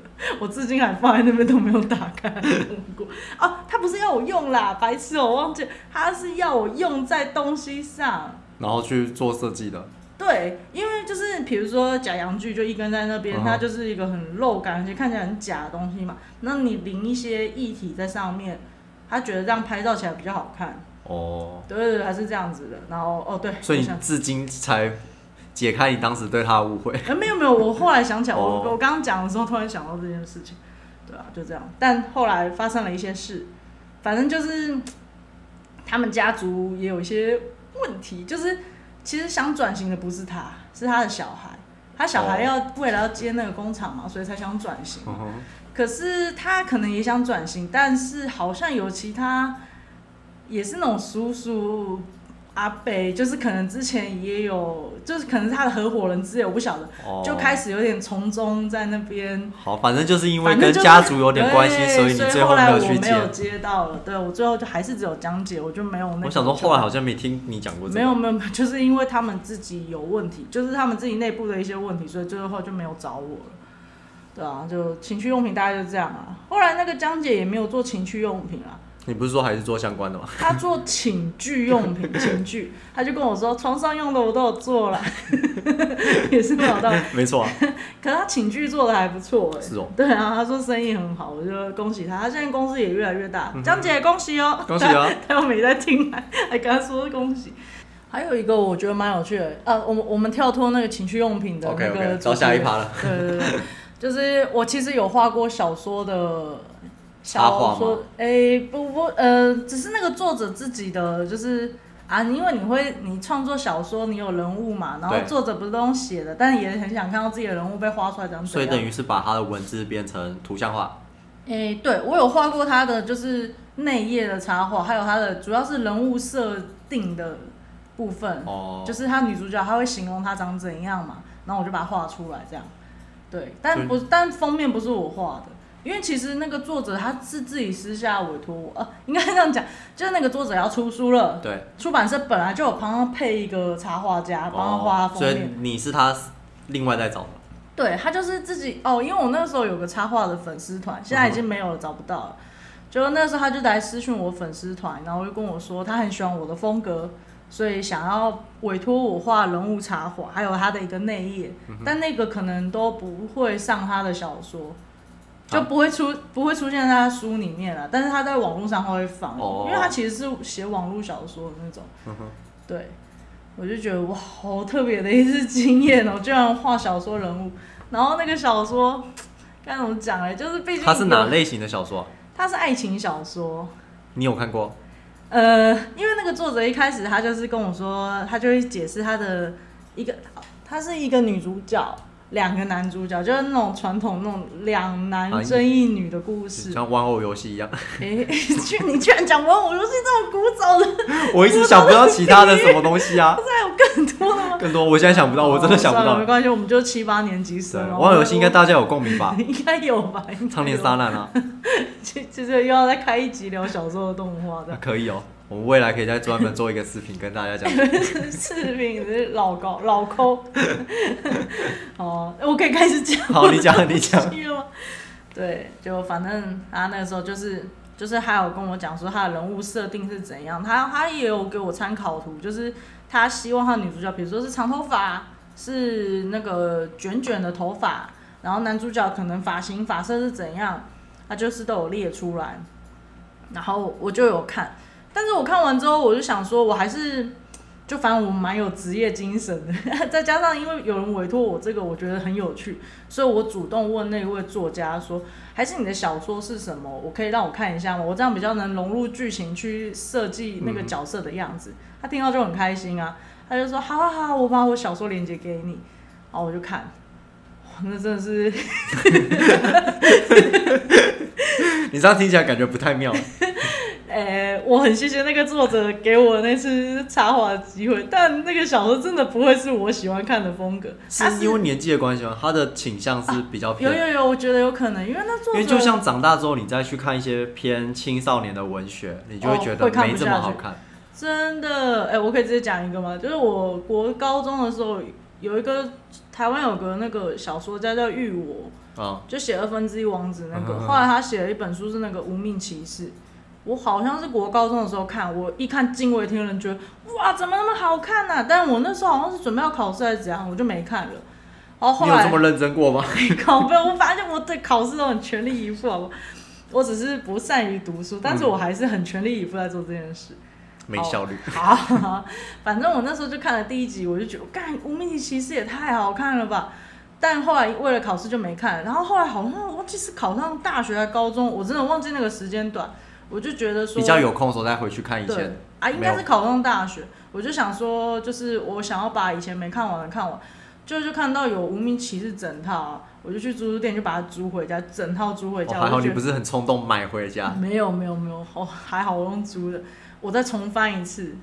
*laughs* 我至今还放在那边都没有打开用过。哦，他不是要我用啦，白痴哦、我忘记，他是要我用在东西上。然后去做设计的，对，因为就是比如说假阳具就一根在那边，嗯它就是一个很肉感，而且看起来很假的东西嘛。那你淋一些液体在上面，他觉得这样拍照起来比较好看。哦，对对对，还是这样子的。然后哦对，所以你至今才解开你当时对他的误会。呃，没有没有，我后来想起来，我哦我刚刚讲的时候突然想到这件事情，对啊，就这样。但后来发生了一些事，反正就是他们家族也有一些问题，就是其实想转型的不是他，是他的小孩。他小孩哦要、为了要接那个工厂嘛，所以才想转型。嗯，可是他可能也想转型，但是好像有其他，也是那种叔叔阿北，就是可能之前也有，就是可能是他的合伙人之类，我不晓得，哦，就开始有点从中在那边。好，反正就是因为跟家族有点关系，对所以你最后来没有去接。我没有接到了，对我最后就还是只有江姐，我就没有那个。我想说，后来好像没听你讲过这个。没有没有，没有就是因为他们自己有问题，就是他们自己内部的一些问题，所以最后就没有找我了。对啊，就情趣用品大概就这样啊。后来那个江姐也没有做情趣用品啊，你不是说还是做相关的吗？*laughs* 他做寝具用品，寝具，*laughs* 他就跟我说床上用的我都有做了，*laughs* 也是没有到。没错啊，可是他寝具做的还不错哎、是哦。对啊，他说生意很好，我就恭喜他，他现在公司也越来越大，江姐恭喜哦！嗯恭喜啊他！又没在听，还还跟他说恭喜。还有一个我觉得蛮有趣的，呃，我们我们跳脱那个情趣用品的那 OK 个 OK，到下一趴了。对对对，就是我其实有画过小说的小说，哎、不不，呃，只是那个作者自己的，就是啊，因为你会你创作小说，你有人物嘛，然后作者不是都用写的，但也很想看到自己的人物被画出来长怎样。所以等于是把他的文字变成图像化。诶、对我有画过他的就是内页的插画，还有他的主要是人物设定的部分，哦，就是他女主角她会形容她长怎样嘛，然后我就把它画出来这样。对，但不但封面不是我画的，因为其实那个作者他是自己私下委托我，呃，应该这样讲，就是那个作者要出书了，对，出版社本来就有帮他配一个插画家，帮他画他哦，所以封面。你是他另外再找的。对他就是自己哦，因为我那个时候有个插画的粉丝团，现在已经没有了，找不到了。就那时候他就来私讯我粉丝团，然后就跟我说他很喜欢我的风格，所以想要委托我画人物插画，还有他的一个内页，但那个可能都不会上他的小说，就不会出不会出现在他书里面了。但是他在网络上他会放，哦因为他其实是写网络小说的那种。嗯，对，我就觉得哇，好特别的一次经验哦，居然画小说人物，然后那个小说该怎么讲哎，就是毕竟他是哪？类型的小说啊？它是爱情小说。你有看过？呃，因为那个作者一开始他就是跟我说，他就会解释他的一个，她是一个女主角，两个男主角，就是那种传统那种两男啊争一女的故事。像玩偶游戏一样。哎、*laughs* 居你居然讲玩偶游戏这么古早的，*laughs* 我一直想不到其他的什么东西啊，*laughs* 还有更多的吗？更多我现在想不到，我真的想不到。没关系，我们就七八年级对，生了。玩偶游戏应该大家有共鸣吧？应该有吧？苍年沙，难啊，其其实又要再开一集聊小时候的动画的可以哦。我们未来可以再专门做一个视频跟大家讲。视频，是老高老抠。*laughs* 哦，我可以开始讲。好，你讲，你讲。对，就反正他那个时候就是就是还有跟我讲说他的人物设定是怎样，他他也有给我参考图，就是他希望他女主角，比如说是长头发，是那个卷卷的头发，然后男主角可能发型发色是怎样，他就是都有列出来，然后我就有看，但是我看完之后我就想说，我还是。就反正我蛮有职业精神的，*laughs* 再加上因为有人委托我这个，我觉得很有趣，所以我主动问那位作家说，还是你的小说是什么？我可以让我看一下吗？我这样比较能融入剧情去设计那个角色的样子。他听到就很开心啊，他就说好好好，我把我小说链接给你，然后我就看，那真的是 *laughs* *laughs* 你这样听起来感觉不太妙。诶、我很谢谢那个作者给我那次插画的机会，但那个小说真的不会是我喜欢看的风格。它是因为年纪的关系吗？他的倾向是比较偏，有有有，我觉得有可能，因为那作者因为就像长大之后，你再去看一些偏青少年的文学，你就会觉得没这么好看。真的，哎、我可以直接讲一个吗？就是我国高中的时候，有一个台湾有个那个小说家叫玉我，嗯，就写二分之一王子那个。后来他写了一本书是那个《无命骑士》，我好像是国高中的时候看，我一看惊为天人，觉得哇怎么那么好看呢、但我那时候好像是准备要考试还是怎样，我就没看了。然后后来你有这么认真过吗？*laughs* 考没有，我发现我对考试都很全力以赴，好不好？我只是不善于读书，但是我还是很全力以赴在做这件事。没效率。好，好反正我那时候就看了第一集，我就觉得，干《无名骑士》也太好看了吧！但后来为了考试就没看，然后后来好像我忘记是考上大学还是高中，我真的忘记那个时间段，我就觉得说比较有空的时候再回去看以前。啊，应该是考上大学，我就想说，就是我想要把以前没看完的看完，就就看到有《无名骑士》整套啊，我就去租书店就把它租回家，整套租回哦家。还好你不是很冲动买回家。没有没有没有，哦还好我用租的，我再重翻一次，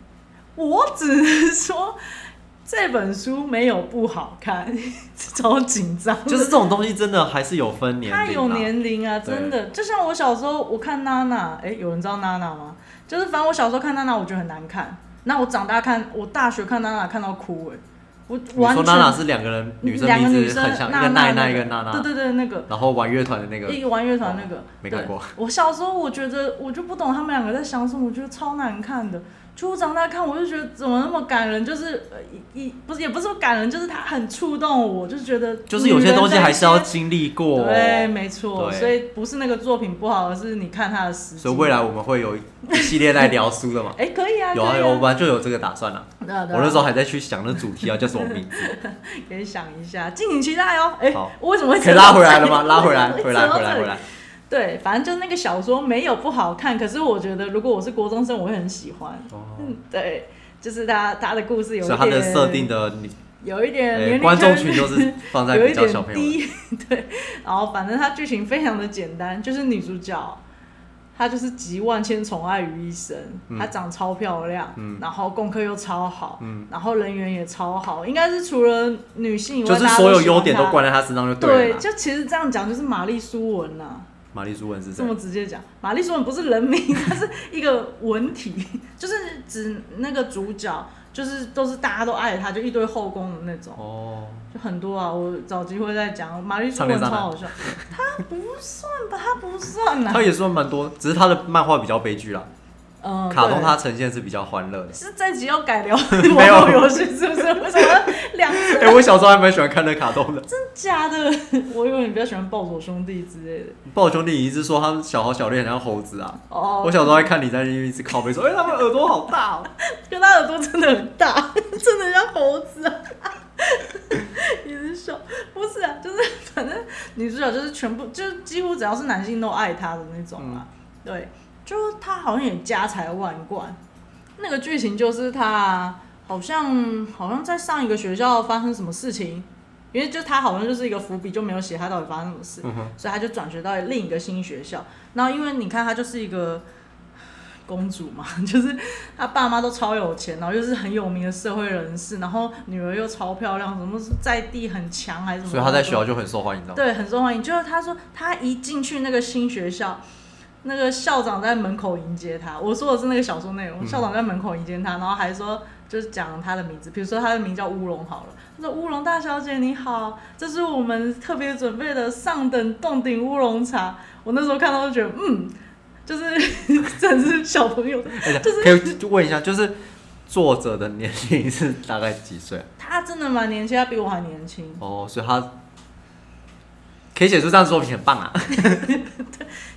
我只是说这本书没有不好看，*laughs* 超紧张。就是这种东西真的还是有分年龄、啊。它有年龄啊，真的，就像我小时候我看娜娜，哎，有人知道娜娜吗？就是反正我小时候看娜娜，我觉得很难看。那我长大看，我大学看娜娜看到哭哎、我你完全说娜娜是两个人女生两个女生名字很像，一娜个奈奈，娜一个娜娜。对对对，那个然后玩乐团的那个，一个玩乐团那个，对没看过。我小时候我觉得我就不懂他们两个在想什么，我觉得超难看的。就我长大看，我就觉得怎么那么感人，就是呃一一不是也不是说感人，就是他很触动我，就是觉得就是有些东西还是要经历过、对，哦。没错，所以不是那个作品不好，而是你看他的时机。所以未来我们会有一系列来聊书的嘛？*laughs* 哎、可以啊，有啊有，可以我本来就有这个打算了。对啊啊我那时候还在去想那主题要叫什么名字，*laughs* 可以想一下，敬请期待哦。哎、好我为什么会可以拉回来了吗？拉回来，回来，*laughs* 回来，回来。对，反正就是那个小说没有不好看，可是我觉得如果我是国中生，我会很喜欢。哦，嗯，对，就是他他的故事有点设定的你有一点观众群都是放在比较小朋友的。点低，*laughs* 对。然后反正它剧情非常的简单，就是女主角她就是集万千宠爱于一身，嗯她长超漂亮，嗯然后功课又超好，嗯，然后人缘也超好，应该是除了女性以外，就是所有优点都灌在她身上就对对，了对。就其实这样讲就是玛丽苏文呐、玛丽苏文是这？么直接讲，玛丽苏文不是人名，*laughs* 它是一个文体，就是指那个主角，就是都是大家都爱他，就一堆后宫的那种。哦，就很多啊，我找机会再讲。玛丽苏文超好笑，*laughs* 他不算吧，他不算啊。他也算蛮多，只是他的漫画比较悲剧啦。嗯，卡通它呈现是比较欢乐的。是这集要改聊 *laughs* 网络游戏是不是？为什么两哎、者？我小时候还蛮喜欢看那卡通的。真假的？我以为你比较喜欢暴走兄弟之类的。暴兄弟一直说他们小豪小烈很像猴子啊。哦，我小时候还看你在那边一直靠背说，哎、他们耳朵好大哦。*laughs* 跟他耳朵真的很大，真的像猴子啊！*laughs* 一直笑，不是啊，就是反正女主角就是全部，就是几乎只要是男性都爱她的那种啊。对，就她好像也家财万贯。那个剧情就是他好像好像在上一个学校发生什么事情，因为就他好像就是一个伏笔，就没有写他到底发生什么事。嗯，所以他就转学到另一个新学校。然后因为你看，他就是一个公主嘛，*laughs* 就是她爸妈都超有钱，然后又是很有名的社会人士，然后女儿又超漂亮，什么是在地很强还是什么？所以他在学校就很受欢迎，你知道吗？对很受欢迎。就是他说他一进去那个新学校。那个校长在门口迎接他，我说的是那个小说内容。嗯校长在门口迎接他，然后还说就是讲他的名字，比如说他的名叫乌龙好了，他说乌龙大小姐你好，这是我们特别准备的上等洞顶乌龙茶。我那时候看到就觉得，嗯，就是 *laughs* 真是小朋友，就是可以就问一下，就是作者的年龄是大概几岁啊？他真的蛮年轻，他比我还年轻。哦，所以他可以写出这样的作品，很棒啊。*laughs*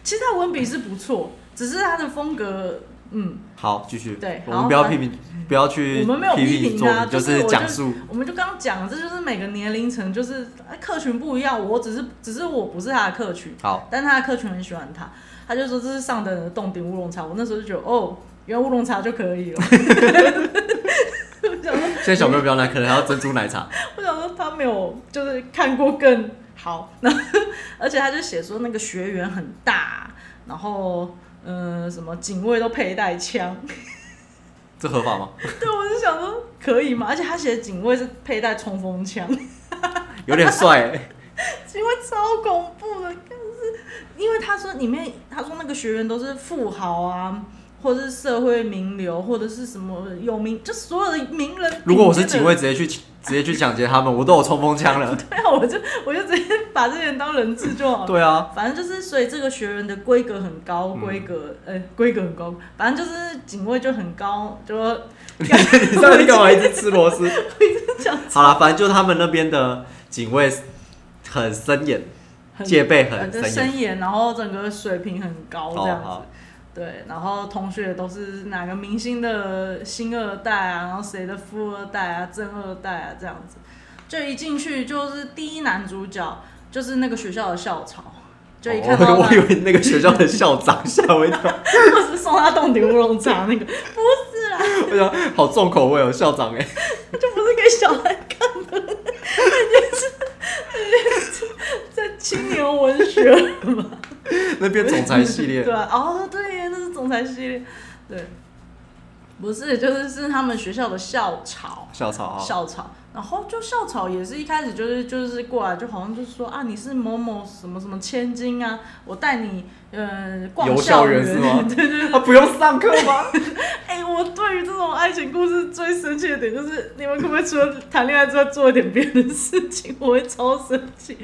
其实他文笔是不错，只是他的风格，嗯，好，继续。对我们不要批评，不要去我们没有批批评作品，是啊就是讲述。我们就刚刚讲了，这就是每个年龄层就是哎客群不一样。我只是只是我不是他的客群，好，但他的客群很喜欢他。他就说这是上等的洞顶乌龙茶，我那时候就觉得哦，原来乌龙茶就可以了。*laughs* 现在小朋友不要来，可能还要珍珠奶茶。我想说他没有就是看过更好，那而且他就写说那个学员很大，然后嗯、呃什么警卫都佩戴枪，这合法吗？*laughs* 对我就想说可以吗？而且他写的警卫是佩戴冲锋枪。有点帅欸。*laughs* 因为超恐怖的，但是因为他说里面他说那个学员都是富豪啊，或者是社会名流，或者是什么有名，就所有的名人。如果我是警卫，，直接去直接去抢劫他们，我都有冲锋枪了。*laughs* 对啊，我就我就直接把这些人当人质就好了。对啊，反正就是，所以这个学员的规格很高，规格呃规格很高，反正就是警卫就很高，就 *laughs* 说你到底干嘛一直吃螺丝？*laughs* 我一直讲好了，反正就他们那边的警卫很森严，戒备很。森严，然后整个水平很高这样子。对，然后同学都是哪个明星的星二代啊，然后谁的富二代啊、正二代啊这样子，就一进去就是第一男主角就是那个学校的校草，就一看到哦 *laughs* 我，以为那个学校的校长，吓我一跳。*laughs* 我是送他洞顶乌龙茶那个，不是啦，我想好重口味哦，校长哎。*laughs* 就不是给小孩看的，那就是是在青年文学嘛。那边总裁系列对，啊，哦，对总裁系列，对，不是，就是是他们学校的校草，校草啊，校草，然后就校草也是一开始就是就是过来，就好像就是说啊，你是某某什么什么千金啊，我带你呃逛游校校园是吗？对 *laughs* 对对，他不用上课吗？*laughs* 哎、我对于这种爱情故事最生气的点就是，你们可不可以除了谈恋爱之外做一点别的事情？*laughs* 我会超生气。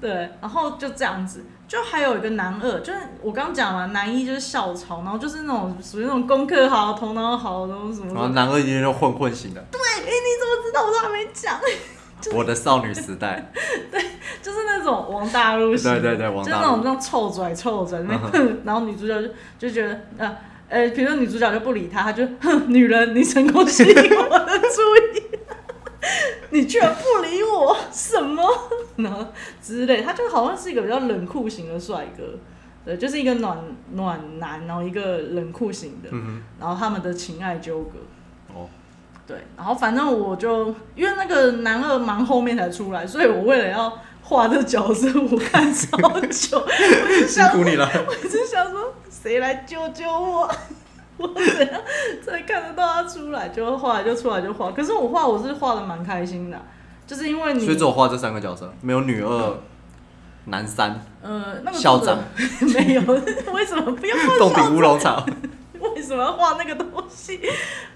对，然后就这样子，就还有一个男二，就是我刚讲了，男一就是校草，然后就是那种属于那种功课好、头脑好的那种什么然后。男二已经是混混型的，对哎、你怎么知道？我都还没讲。*laughs* 我的少女时代，*laughs* 对就是那种王大陆型的，对对对王大陆就是那种那种臭拽臭拽那边哼，然后女主角就就觉得呃呃，比如说女主角就不理他，他就哼，女人你成功吸引我的注意，*laughs* 你居然不理我，什么？然后之类，他就好像是一个比较冷酷型的帅哥，对，就是一个暖暖男，然后一个冷酷型的，嗯然后他们的情爱纠葛。哦，对，然后反正我就因为那个男二蛮后面才出来，所以我为了要画这角色，我看超久，我就 *laughs* 辛想，苦你了。我就想说，谁来救救我？*laughs* 我怎样才看得到他出来？就后来就出来就画，可是我画我是画的蛮开心的啊、就是因为你所以只有画这三个角色，没有女二、男三、呃那个校作者 *laughs* 没有，为什么不要 *laughs* 画洞顶乌龙草。为什么要画那个东西？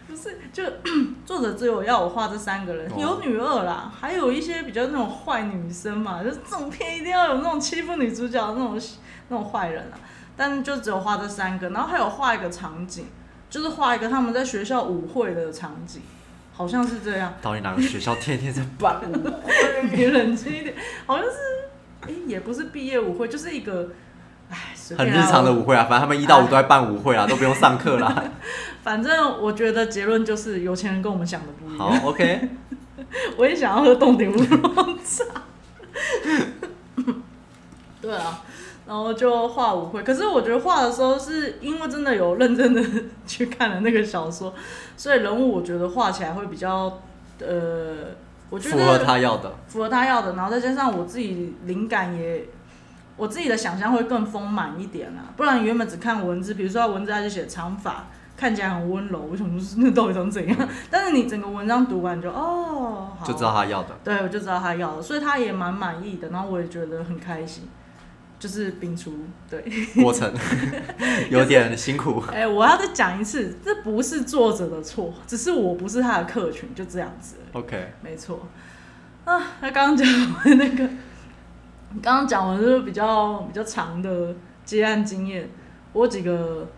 不是，就 *coughs* 作者只有要我画这三个人，哦有女二啦，还有一些比较那种坏女生嘛，就是这种片一定要有那种欺负女主角的那种那种坏人啊。但是就只有画这三个，然后还有画一个场景，就是画一个他们在学校舞会的场景，好像是这样。到底哪个学校天天在办舞会？你冷静一点，好像是，哎、也不是毕业舞会，就是一个，哎，很日常的舞会啊，反正他们一到五都在办舞会啊，都不用上课啦。*laughs* 反正我觉得结论就是有钱人跟我们想的不一样。好，OK，*laughs* 我也想要喝冻顶乌龙茶。*laughs* 对啊，然后就画舞会，可是我觉得画的时候是因为真的有认真的去看了那个小说，*laughs* 所以人物我觉得画起来会比较呃，我觉得符合他要的。符合他要的，然后再加上我自己灵感也，我自己的想象会更丰满一点啦。不然原本只看文字，比如说他文字他就写长发，看起来很温柔，我想说那到底长怎样？*laughs* 但是你整个文章读完就哦，好就知道他要的。对，我就知道他要的，所以他也蛮满意的，然后我也觉得很开心。就是摒除，对，过程 *laughs* 有点辛苦。哎、我要再讲一次，这不是作者的错，只是我不是他的客群，就这样子。OK，没错。啊，他刚刚讲完那个，刚刚讲完就是比较比较长的接案经验，我有几个、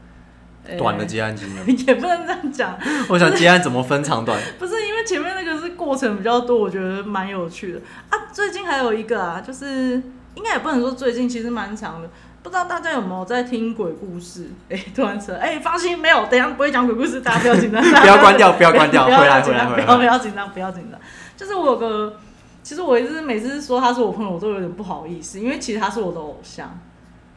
呃短的接案经验。*laughs* 也不能这样讲，*laughs* 我想接案怎么分长短？不是因为前面那个是过程比较多，我觉得蛮有趣的啊。最近还有一个啊，就是应该也不能说最近，其实蛮长的。不知道大家有没有在听鬼故事？*laughs* 哎、突然扯，哎、放心，没有，等一下不会讲鬼故事，大家 *laughs* 不要紧张，不要关掉，不要关掉，不要回来，紧回来，回张不要不来。要紧张，不要紧张。就是我有个，其实我一直每次说他是我朋友，我都有点不好意思，因为其实他是我的偶像。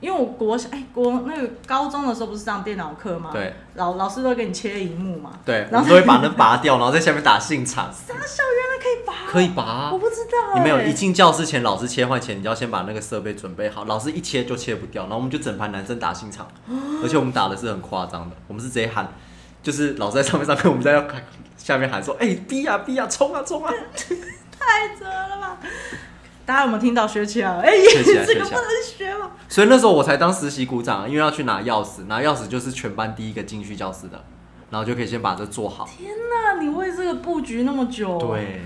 因为我国小哎、国那个高中的时候不是上电脑课吗？，对老老师都会给你切荧幕嘛。对，我然后都会把那拔掉，然后在下面打信场。*laughs* 傻小原来可以拔，可以拔我。不知道、哎你没有一进教室前，老师切换前，你就要先把那个设备准备好。老师一切就切不掉，然后我们就整排男生打信场，*gasps* 而且我们打的是很夸张的，我们是直接喊，就是老师在上面上课，我们在要下面喊说：“哎、逼呀逼呀，冲啊冲啊 *laughs* 太扯了吧！大家有没有听到学起来了？哎、这个不能学吗？！”所以那时候我才当实习鼓掌，因为要去拿钥匙，拿钥匙就是全班第一个进去教室的，然后就可以先把这做好。天哪，你为这个布局那么久？。对，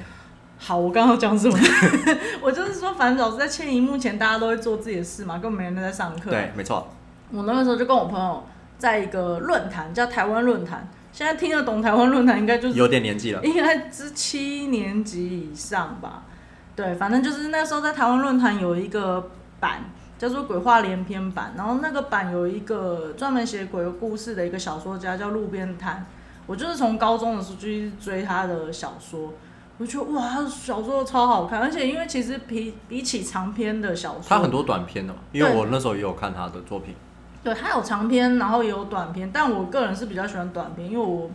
好，我刚刚讲什么？*laughs* 我就是说，反正老师在迁移幕前，大家都会做自己的事嘛，根本没人在上课。对，没错。我那个时候就跟我朋友在一个论坛，叫台湾论坛。现在听得懂台湾论坛，应该就是有点年纪了，应该是七年级以上吧。对，反正就是那时候在台湾论坛有一个版叫做“鬼话连篇版”，然后那个版有一个专门写鬼故事的一个小说家叫路边摊。我就是从高中的时候就追他的小说，我觉得哇，他小说超好看，而且因为其实比比起长篇的小说，他很多短篇的嘛，因为我那时候也有看他的作品。对，他有长篇，然后也有短篇，但我个人是比较喜欢短篇，因为我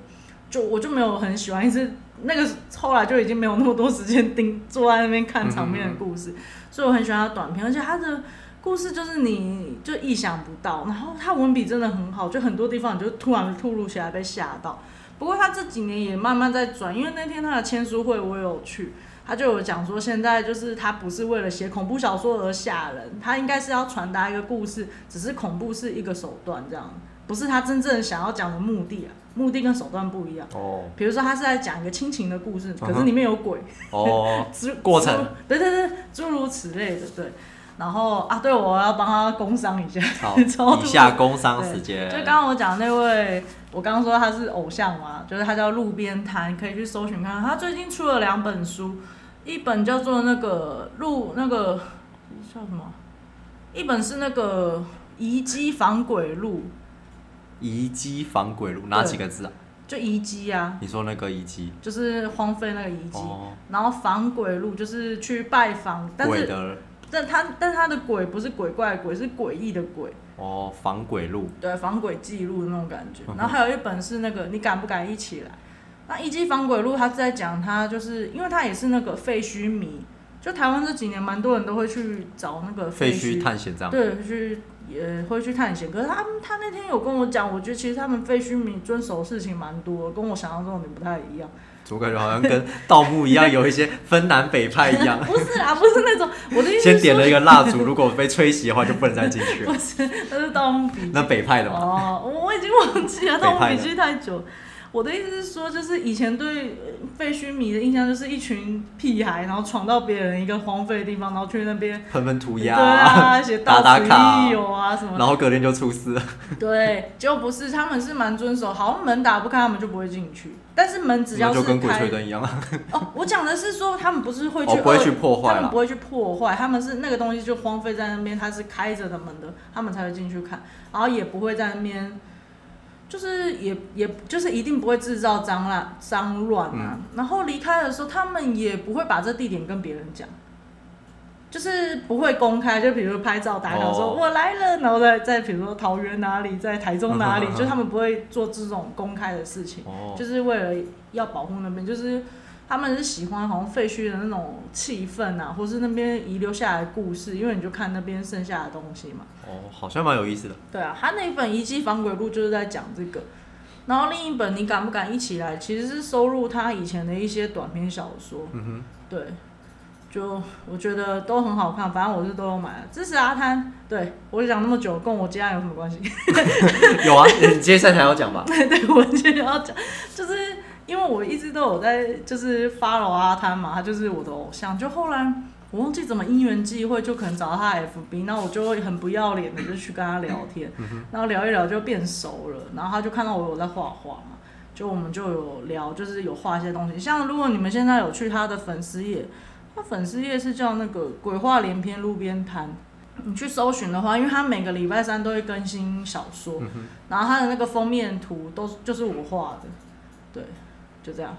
就我就没有很喜欢，一直那个后来就已经没有那么多时间盯坐在那边看场面的故事，所以我很喜欢他短片，而且他的故事就是你就意想不到，然后他文笔真的很好，就很多地方你就突然突如其来被吓到。不过他这几年也慢慢在转，因为那天他的签书会我也有去，他就有讲说，现在就是他不是为了写恐怖小说而吓人，他应该是要传达一个故事，只是恐怖是一个手段，这样不是他真正想要讲的目的啊，目的跟手段不一样。哦比如说他是在讲一个亲情的故事，可是里面有鬼，哦，*laughs* 诸过程对对对，诸如此类的，对。然后啊，对，我要帮他工商一下，好，*laughs* 下工商时间。就刚刚我讲那位，我刚刚说他是偶像嘛，就是他叫路边摊，可以去搜寻看看。他最近出了两本书，一本叫做那个路那个叫什么？一本是那个遗迹防鬼录，遗迹防鬼路哪几个字啊？就遗迹啊，你说那个遗迹。就是荒废那个遗迹。哦，然后防鬼路就是去拜访，但是的但他但他的鬼不是鬼怪的鬼，是诡异的鬼，哦，防鬼路，对，防鬼记录那种感觉。然后还有一本是那个你敢不敢一起来？那一级防鬼录，他是在讲他就是因为他也是那个废墟迷，就台湾这几年蛮多人都会去找那个废墟墟探险这样。对，去也会去探险。可是他他那天有跟我讲，我觉得其实他们废墟迷遵守的事情蛮多，跟我想象中的不太一样。怎么感觉好像跟盗墓一样，有一些分南北派一样？*laughs* 不是啊，不是那种我的意思先点了一个蜡烛，如果被吹熄的话，就不能再进去了。*laughs* 不是，那是《盗墓笔记》那北派的吗，哦，我我已经忘记了，《盗墓笔记》太久。我的意思是说，就是以前对呃废墟迷的印象就是一群屁孩，然后闯到别人一个荒废的地方，然后去那边 *laughs* 喷喷涂对鸦，啊，写打卡啊什么的然后隔天就出事了。*laughs* 对，就不是，他们是蛮遵守，好像门打不开，他们就不会进去。但是门只要开就是跟鬼开吹灯一样啊。哦，我讲的是说，他们不是会去不会去破坏他们不会去破坏，他们是那个东西就荒废在那边，它是开着的门的，他们才会进去看，然后也不会在那边，就是也也就是一定不会制造脏乱脏乱啊。嗯然后离开的时候，他们也不会把这地点跟别人讲。就是不会公开，就比如拍照打卡说、哦我来了，然后在在比如说桃园哪里，在台中哪里，嗯 *laughs* 就他们不会做这种公开的事情。哦，就是为了要保护那边，就是他们是喜欢好像废墟的那种气氛啊，或是那边遗留下来的故事，因为你就看那边剩下的东西嘛。哦，好像蛮有意思的。对啊，他那一本《遗迹防鬼录》就是在讲这个，然后另一本《你敢不敢一起来》其实是收录他以前的一些短篇小说。嗯哼对，就我觉得都很好看，反正我是都有买的。支持阿滩，对我讲那么久，跟我接下来有什么关系？*laughs* 有啊，你接下来才要讲吧？对 *laughs* 对，我今天要讲，就是因为我一直都有在就是 follow 阿滩嘛，他就是我的偶像。就后来我忘记怎么因缘际会，就可能找到他的 FB，那我就会很不要脸的就去跟他聊天，然后聊一聊就变熟了，然后他就看到我有在画画嘛，就我们就有聊，就是有画一些东西。像如果你们现在有去他的粉丝页，他粉丝页是叫那个鬼话连篇路边摊。你去搜寻的话，因为他每个礼拜三都会更新小说，嗯，然后他的那个封面图都就是我画的，对，就这样。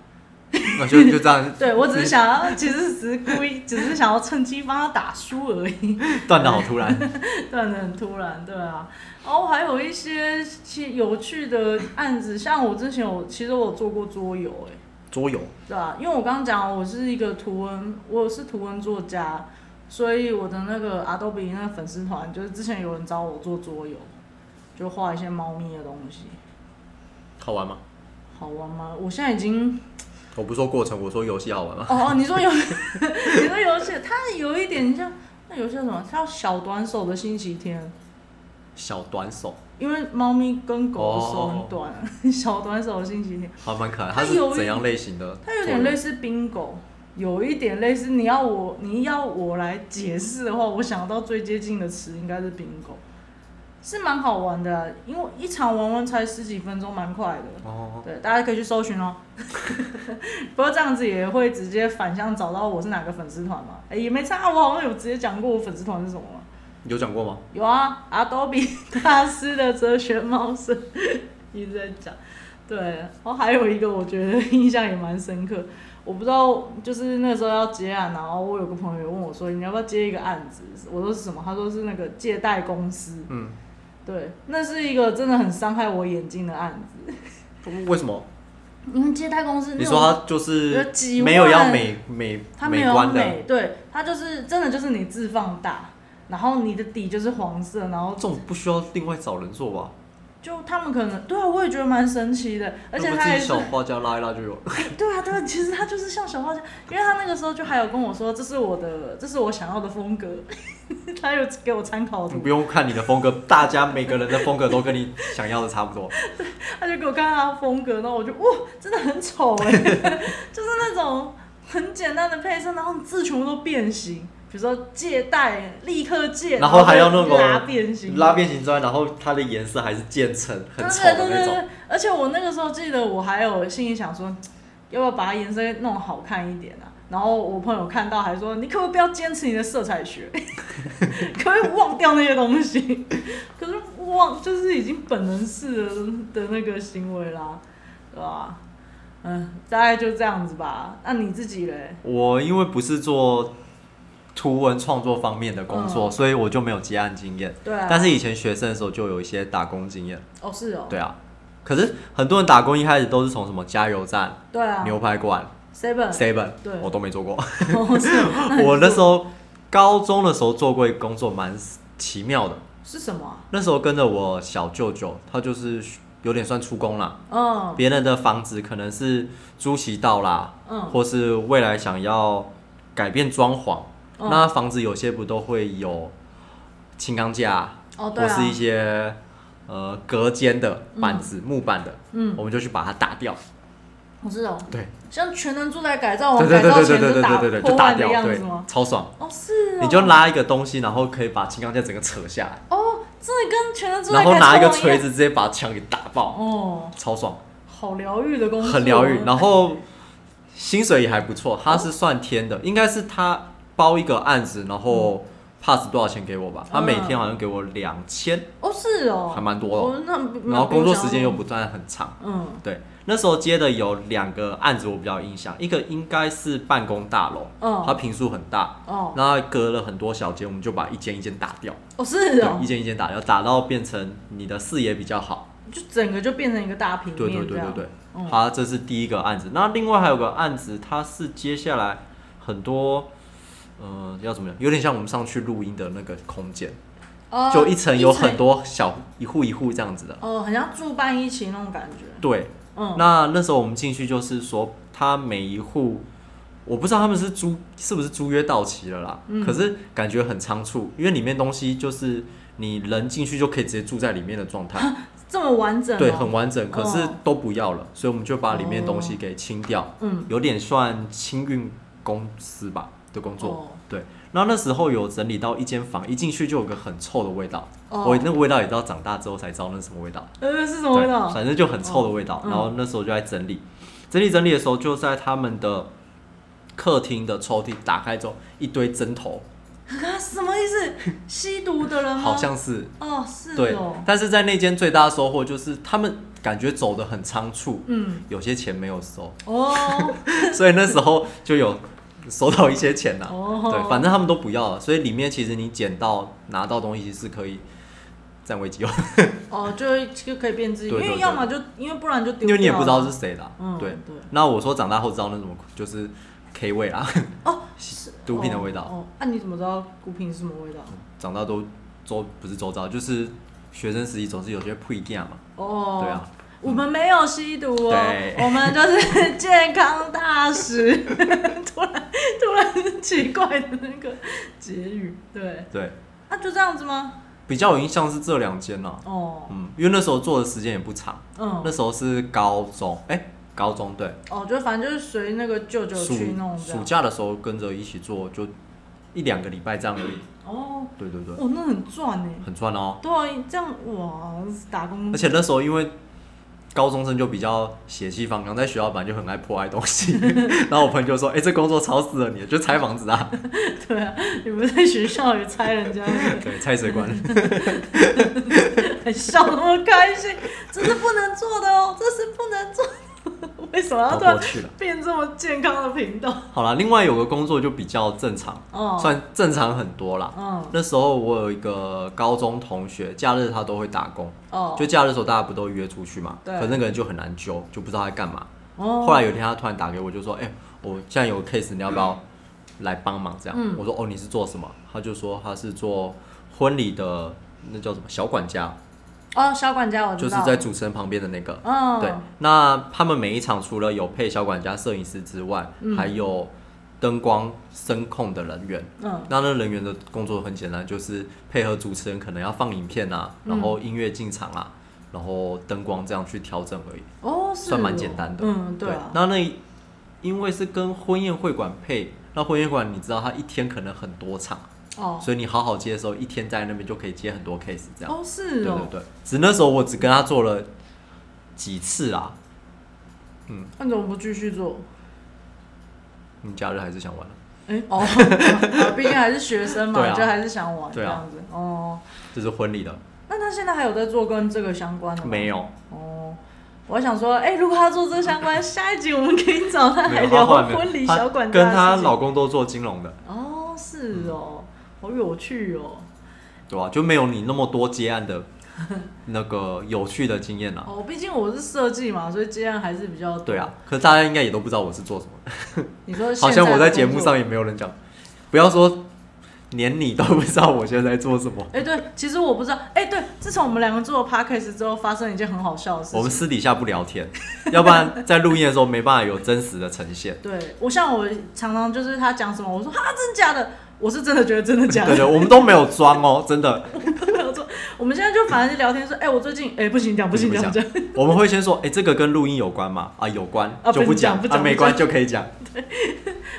那就就这样 *laughs* 对我只是想要，其实只是故意，只是想要趁机帮他打输而已，*laughs* 断的好突然。*laughs* 断的很突然，对啊。然后还有一些其有趣的案子，像我之前有，其实我有做过桌游、哎，桌游，对啊，因为我刚刚讲我是一个图文，我是图文作家，所以我的那个 Adobe 那个粉丝团，就是之前有人找我做桌游，就画一些猫咪的东西，好玩吗？好玩吗？我现在已经我不说过程，我说游戏好玩吗？哦哦，你说游，*laughs* 你说游戏，它有一点像那游戏叫什么？叫小短手的星期天，小短手，因为猫咪跟狗的手很短，*laughs* 小短手的星期天，还蛮可爱。它是怎样类型的？它有点类似冰狗，有一点类似。你要我你要我来解释的话，我想到最接近的词应该是冰狗，是蛮好玩的啊、因为一场玩完才十几分钟，蛮快的。哦，对，大家可以去搜寻哦。*laughs* 不过这样子也会直接反向找到我是哪个粉丝团嘛？哎、也没差，我好像有直接讲过我粉丝团是什么吗。有讲过吗？有啊，Adobe *laughs* 大师的哲学猫生 *laughs* 一直在讲。对，然后还有一个我觉得印象也蛮深刻，我不知道，就是那时候要接案，然后我有个朋友问我说，你要不要接一个案子？我说是什么？他说是那个借贷公司。嗯，对，那是一个真的很伤害我眼睛的案子，*laughs* 为什么？因为借贷公司那你种说他就是没有要万美美他没有观的，美，对，它就是真的就是你字放大，然后你的底就是黄色，然后这种不需要另外找人做吧？就他们可能对啊，我也觉得蛮神奇的，而且他也是小画家拉一拉就有。对 *laughs* 啊对啊，其实他就是像小画家，因为他那个时候就还有跟我说，这是我的，这是我想要的风格，*laughs* 他有给我参考图你不，用看你的风格，大家每个人的风格都跟你想要的差不多。*laughs* 他就给我看他的风格，然后我就哇，真的很丑哎，就是那种很简单的配色，然后字全部都变形。比如说借贷，立刻借，然后还要那就个拉变形，拉变形之外，然后它的颜色还是渐层，很丑那种。对对对，而且我那个时候记得，我还有心里想说，要不要把它颜色弄好看一点啊？然后我朋友看到还说，你可不可以不要坚持你的色彩学，可不可以忘掉那些东西？可是忘就是已经本能式的的那个行为啦，对吧？嗯，大概就这样子吧。那你自己嘞？我因为不是做图文创作方面的工作，嗯所以我就没有接案经验。对啊。但是以前学生的时候就有一些打工经验。哦是哦，对啊，可是很多人打工一开始都是从什么加油站、对啊牛排馆、，seven seven，对我都没做过。*laughs* 我那做时候高中的时候做过一个工作，蛮奇妙的。是什么啊？那时候跟着我小舅舅，他就是有点算出工啦。嗯别人的房子可能是租期到啦，嗯或是未来想要改变装潢，嗯那房子有些不都会有轻钢架，哦对啊，或是一些呃隔间的板子、木板的，嗯我们就去把它打掉。我知道，对，像全能住宅改造对王改造对对对对前就打对对就打掉，坏的样对子吗？，超爽。哦是哦，你就拉一个东西，然后可以把轻钢架整个扯下来，哦，真的跟全能住宅然后改造拿一个锤子直接把墙给打爆，哦，超爽。好疗愈的工作，很疗愈，然后薪水也还不错，它是算天的，应该是他包一个案子，然后 pass 多少钱给我吧，他每天好像给我两千，哦是哦，还蛮多的哦。哦，那然后工作时间又不不算很长。嗯。对，那时候接的有两个案子我比较有印象，一个应该是办公大楼，嗯。它平数很大，哦。然后隔了很多小间，我们就把一间一间打掉，哦是哦。对，一，间一间打掉，打到变成你的视野比较好。就整个就变成一个大平对面对对对。对，嗯。好，这是第一个案子。那另外还有个案子，它是接下来很多，呃，要怎么样？有点像我们上去录音的那个空间，哦就一层有很多小一户一户这样子的。哦，很像住办一起那种感觉，对，嗯，那那时候我们进去就是说，他每一户，我不知道他们是租是不是租约到期了啦，嗯。可是感觉很仓促，因为里面东西就是你人进去就可以直接住在里面的状态。*laughs* 这么完整哦，对，很完整，可是哦。都不要了，所以我们就把里面东西给清掉，嗯。有点算清运公司吧的工作。哦对，然后那时候有整理到一间房，一进去就有个很臭的味道，哦我那个味道也知道长大之后才知道那是什么味道，呃是什么味道，？反正就很臭的味道。然后那时候就在整理，整理整理的时候，就在他们的客厅的抽屉打开之后，一堆针头，啊什么意思？吸毒的人吗？好像是哦是对哦，，但是在那间最大的收获就是他们感觉走的很仓促，嗯有些钱没有收。哦 *laughs* 所以那时候就有收到一些钱呐、哦，对，反正他们都不要了，所以里面其实你捡到拿到东西是可以占为己有，哦就就可以变自己，因为要么就因为不然就丢掉。因为你也不知道是谁啦。嗯对，对。那我说长大后知道那什么就是 K 味啦，哦 *laughs* 是毒品的味道。哦，哦啊你怎么知道毒品是什么味道？长大都周不是周遭，就是学生时期总是有些配件嘛。哦，对啊，我们没有吸毒哦对，我们就是 *laughs* 健康大使。突 *laughs* 然 *laughs* 突然奇怪的那个结语，对，对，啊就这样子吗？比较有印象是这两间啦。哦，嗯，因为那时候做的时间也不长，嗯那，时候是高中，哎、高中对，哦，就反正就是随那个舅舅去弄暑。假的时候跟着一起做，就一两个礼拜这样而已。哦，对对对，哦，那很赚呢。很赚哦。对啊，这样哇，打工。而且那时候因为高中生就比较血气方刚，在学校本来就很爱破坏东西，*laughs* 然后我朋友就说：“哎、这工作超适合你，就拆房子啊，*laughs* 对啊，你不在学校也拆人家那个，*laughs* 对，拆水管。还笑那么开心，这是不能做的哦，这是不能做的。*laughs* 为什么要跑突然过去了。变这么健康的频道？好了，另外有个工作就比较正常，哦，算正常很多啦。嗯，那时候我有一个高中同学，假日他都会打工，哦，就假日的时候大家不都约出去嘛？对可是那个人就很难揪，就不知道他在干嘛。哦，后来有一天他突然打给我，就说：“哎、我现在有个 case，你要不要来帮忙？”这样，嗯我说：“哦，你是做什么？”他就说他是做婚礼的，那叫什么小管家，哦，小管家我知道，就是在主持人旁边的那个。嗯，对，那他们每一场除了有配小管家、摄影师之外，嗯。还有灯光、声控的人员。嗯，那那人员的工作很简单，就是配合主持人，可能要放影片啊，然后嗯音乐进场啊，然后灯光这样去调整而已。哦，是算蛮哦简单的。嗯，对啊，那那因为是跟婚宴会馆配，那婚宴会馆你知道他一天可能很多场，哦，所以你好好接的时候，一天在那边就可以接很多 case 这样。哦，是哦，对对对，只那时候我只跟他做了几次啊，嗯，那你怎么不继续做？你假日还是想玩了，哎，哦，啊 *laughs* 毕竟还是学生嘛，啊。就还是想玩这样子。哦，这是婚礼的，那他现在还有在做跟这个相关的吗？没有，哦，我想说，哎、如果他做这个相关，下一集我们可以找他来聊婚礼小管家跟她老公都做金融的，哦，是是哦，好有趣哦。对啊、就没有你那么多接案的 *laughs* 那个有趣的经验啦。哦，毕竟我是设计嘛，所以接案还是比较多对啊，，可是大家应该也都不知道我是做什么，*laughs* 你说好像我在节目上也没有人讲，不要说连你都不知道我现在在做什么。哎、对，其实我不知道。哎、对，自从我们两个做了 podcast 之后，发生一件很好笑的事情。我们私底下不聊天，*laughs* 要不然在录音的时候没办法有真实的呈现。对我像我常常就是他讲什么，我说哈，真的假的？我是真的觉得真的假的。对对，我们都没有装哦，真的。没有装。我们现在就反正就聊天说，哎、我最近哎、不行讲，不行讲，不讲。*laughs* 我们会先说，哎、这个跟录音有关吗？啊，有关，啊不就讲，讲不讲啊，没关就可以讲。*laughs* 对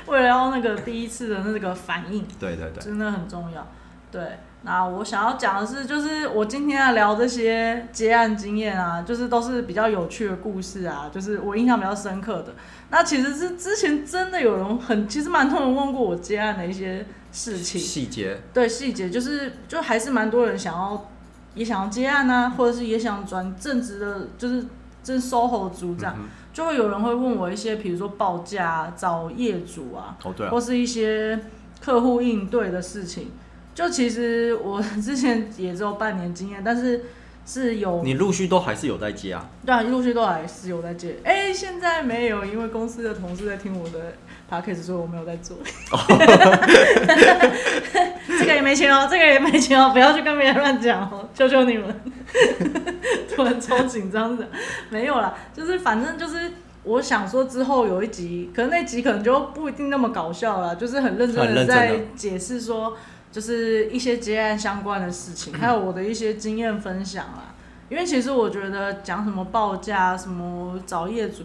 为了要那个第一次的那个反应，对对对，真的很重要。对，那我想要讲的是，就是我今天要聊这些接案经验啊，就是都是比较有趣的故事啊，就是我印象比较深刻的。那其实是之前真的有人很，其实蛮多人问过我接案的一些事情，细节对细节，就是就还是蛮多人想要也想要接案啊，或者是也想转正职的，就是就是 SOHO 族这样，嗯就会有人会问我一些，比如说报价、啊、找业主啊，哦对啊或，是一些客户应对的事情。就其实我之前也只有半年经验，但是是有你陆续都还是有在接啊。对啊，陆续都还是有在接。哎、现在没有，因为公司的同事在听我的 podcast，所以我没有在做。*laughs* 这个也没钱哦，这个也没钱哦，不要去跟别人乱讲哦，求求你们。*laughs* 突然超紧张的，没有啦，就是反正就是。我想说之后有一集，可能那集可能就不一定那么搞笑了，就是很认真的在解释说，就是一些接案相关的事情，*clears throat* 还有我的一些经验分享啦。因为其实我觉得讲什么报价、什么找业主，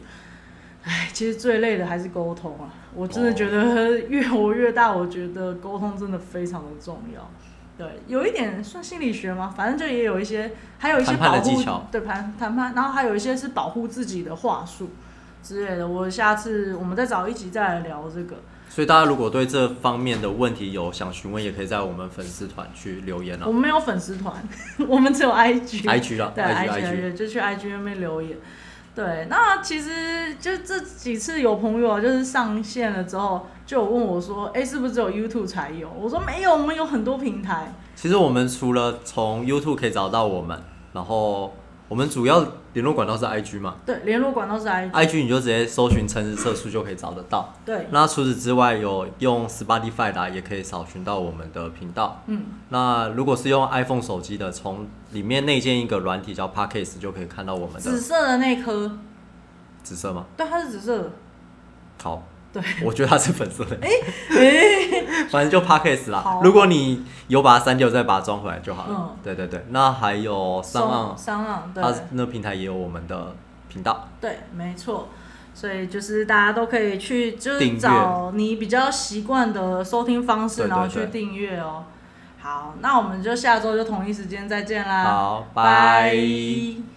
哎，其实最累的还是沟通啊。我真的觉得越活越大，我觉得沟通真的非常的重要。对，有一点算心理学吗？反正就也有一些，还有一些保护技巧对谈谈判，然后还有一些是保护自己的话术之类的。我下次我们再找一集再来聊这个。所以大家如果对这方面的问题有想询问，也可以在我们粉丝团去留言啊我们没有粉丝团，*laughs* 我们只有 IG。，IG 啦对，IG IG IG，就去 IG 那边留言。对，那其实就这几次有朋友啊，就是上线了之后，就有问我说：“哎、是不是只有 YouTube 才有？”我说：“没有，我们有很多平台。其实我们除了从 YouTube 可以找到我们，然后我们主要联络管道是 IG 嘛对，联络管道是 IG。，IG 你就直接搜寻城市色素就可以找得到。对，那除此之外，有用 Spotify 的啊也可以扫寻到我们的频道。嗯，那如果是用 iPhone 手机的，从里面内建一个软体叫 Podcast，就可以看到我们的紫色的那颗，紫色吗？对，它是紫色的。好，对，*laughs* 我觉得它是粉色的。哎、*laughs* 反正就 Podcast 啦好。如果你有把它删掉，再把它装回来就好了。嗯对对对，那还有上岸，上岸，对它那平台也有我们的频道。对，没错。所以就是大家都可以去，就是找你比较习惯的收听方式，然后去对订阅哦。好，那我们就下周就同一时间再见啦。好，拜拜。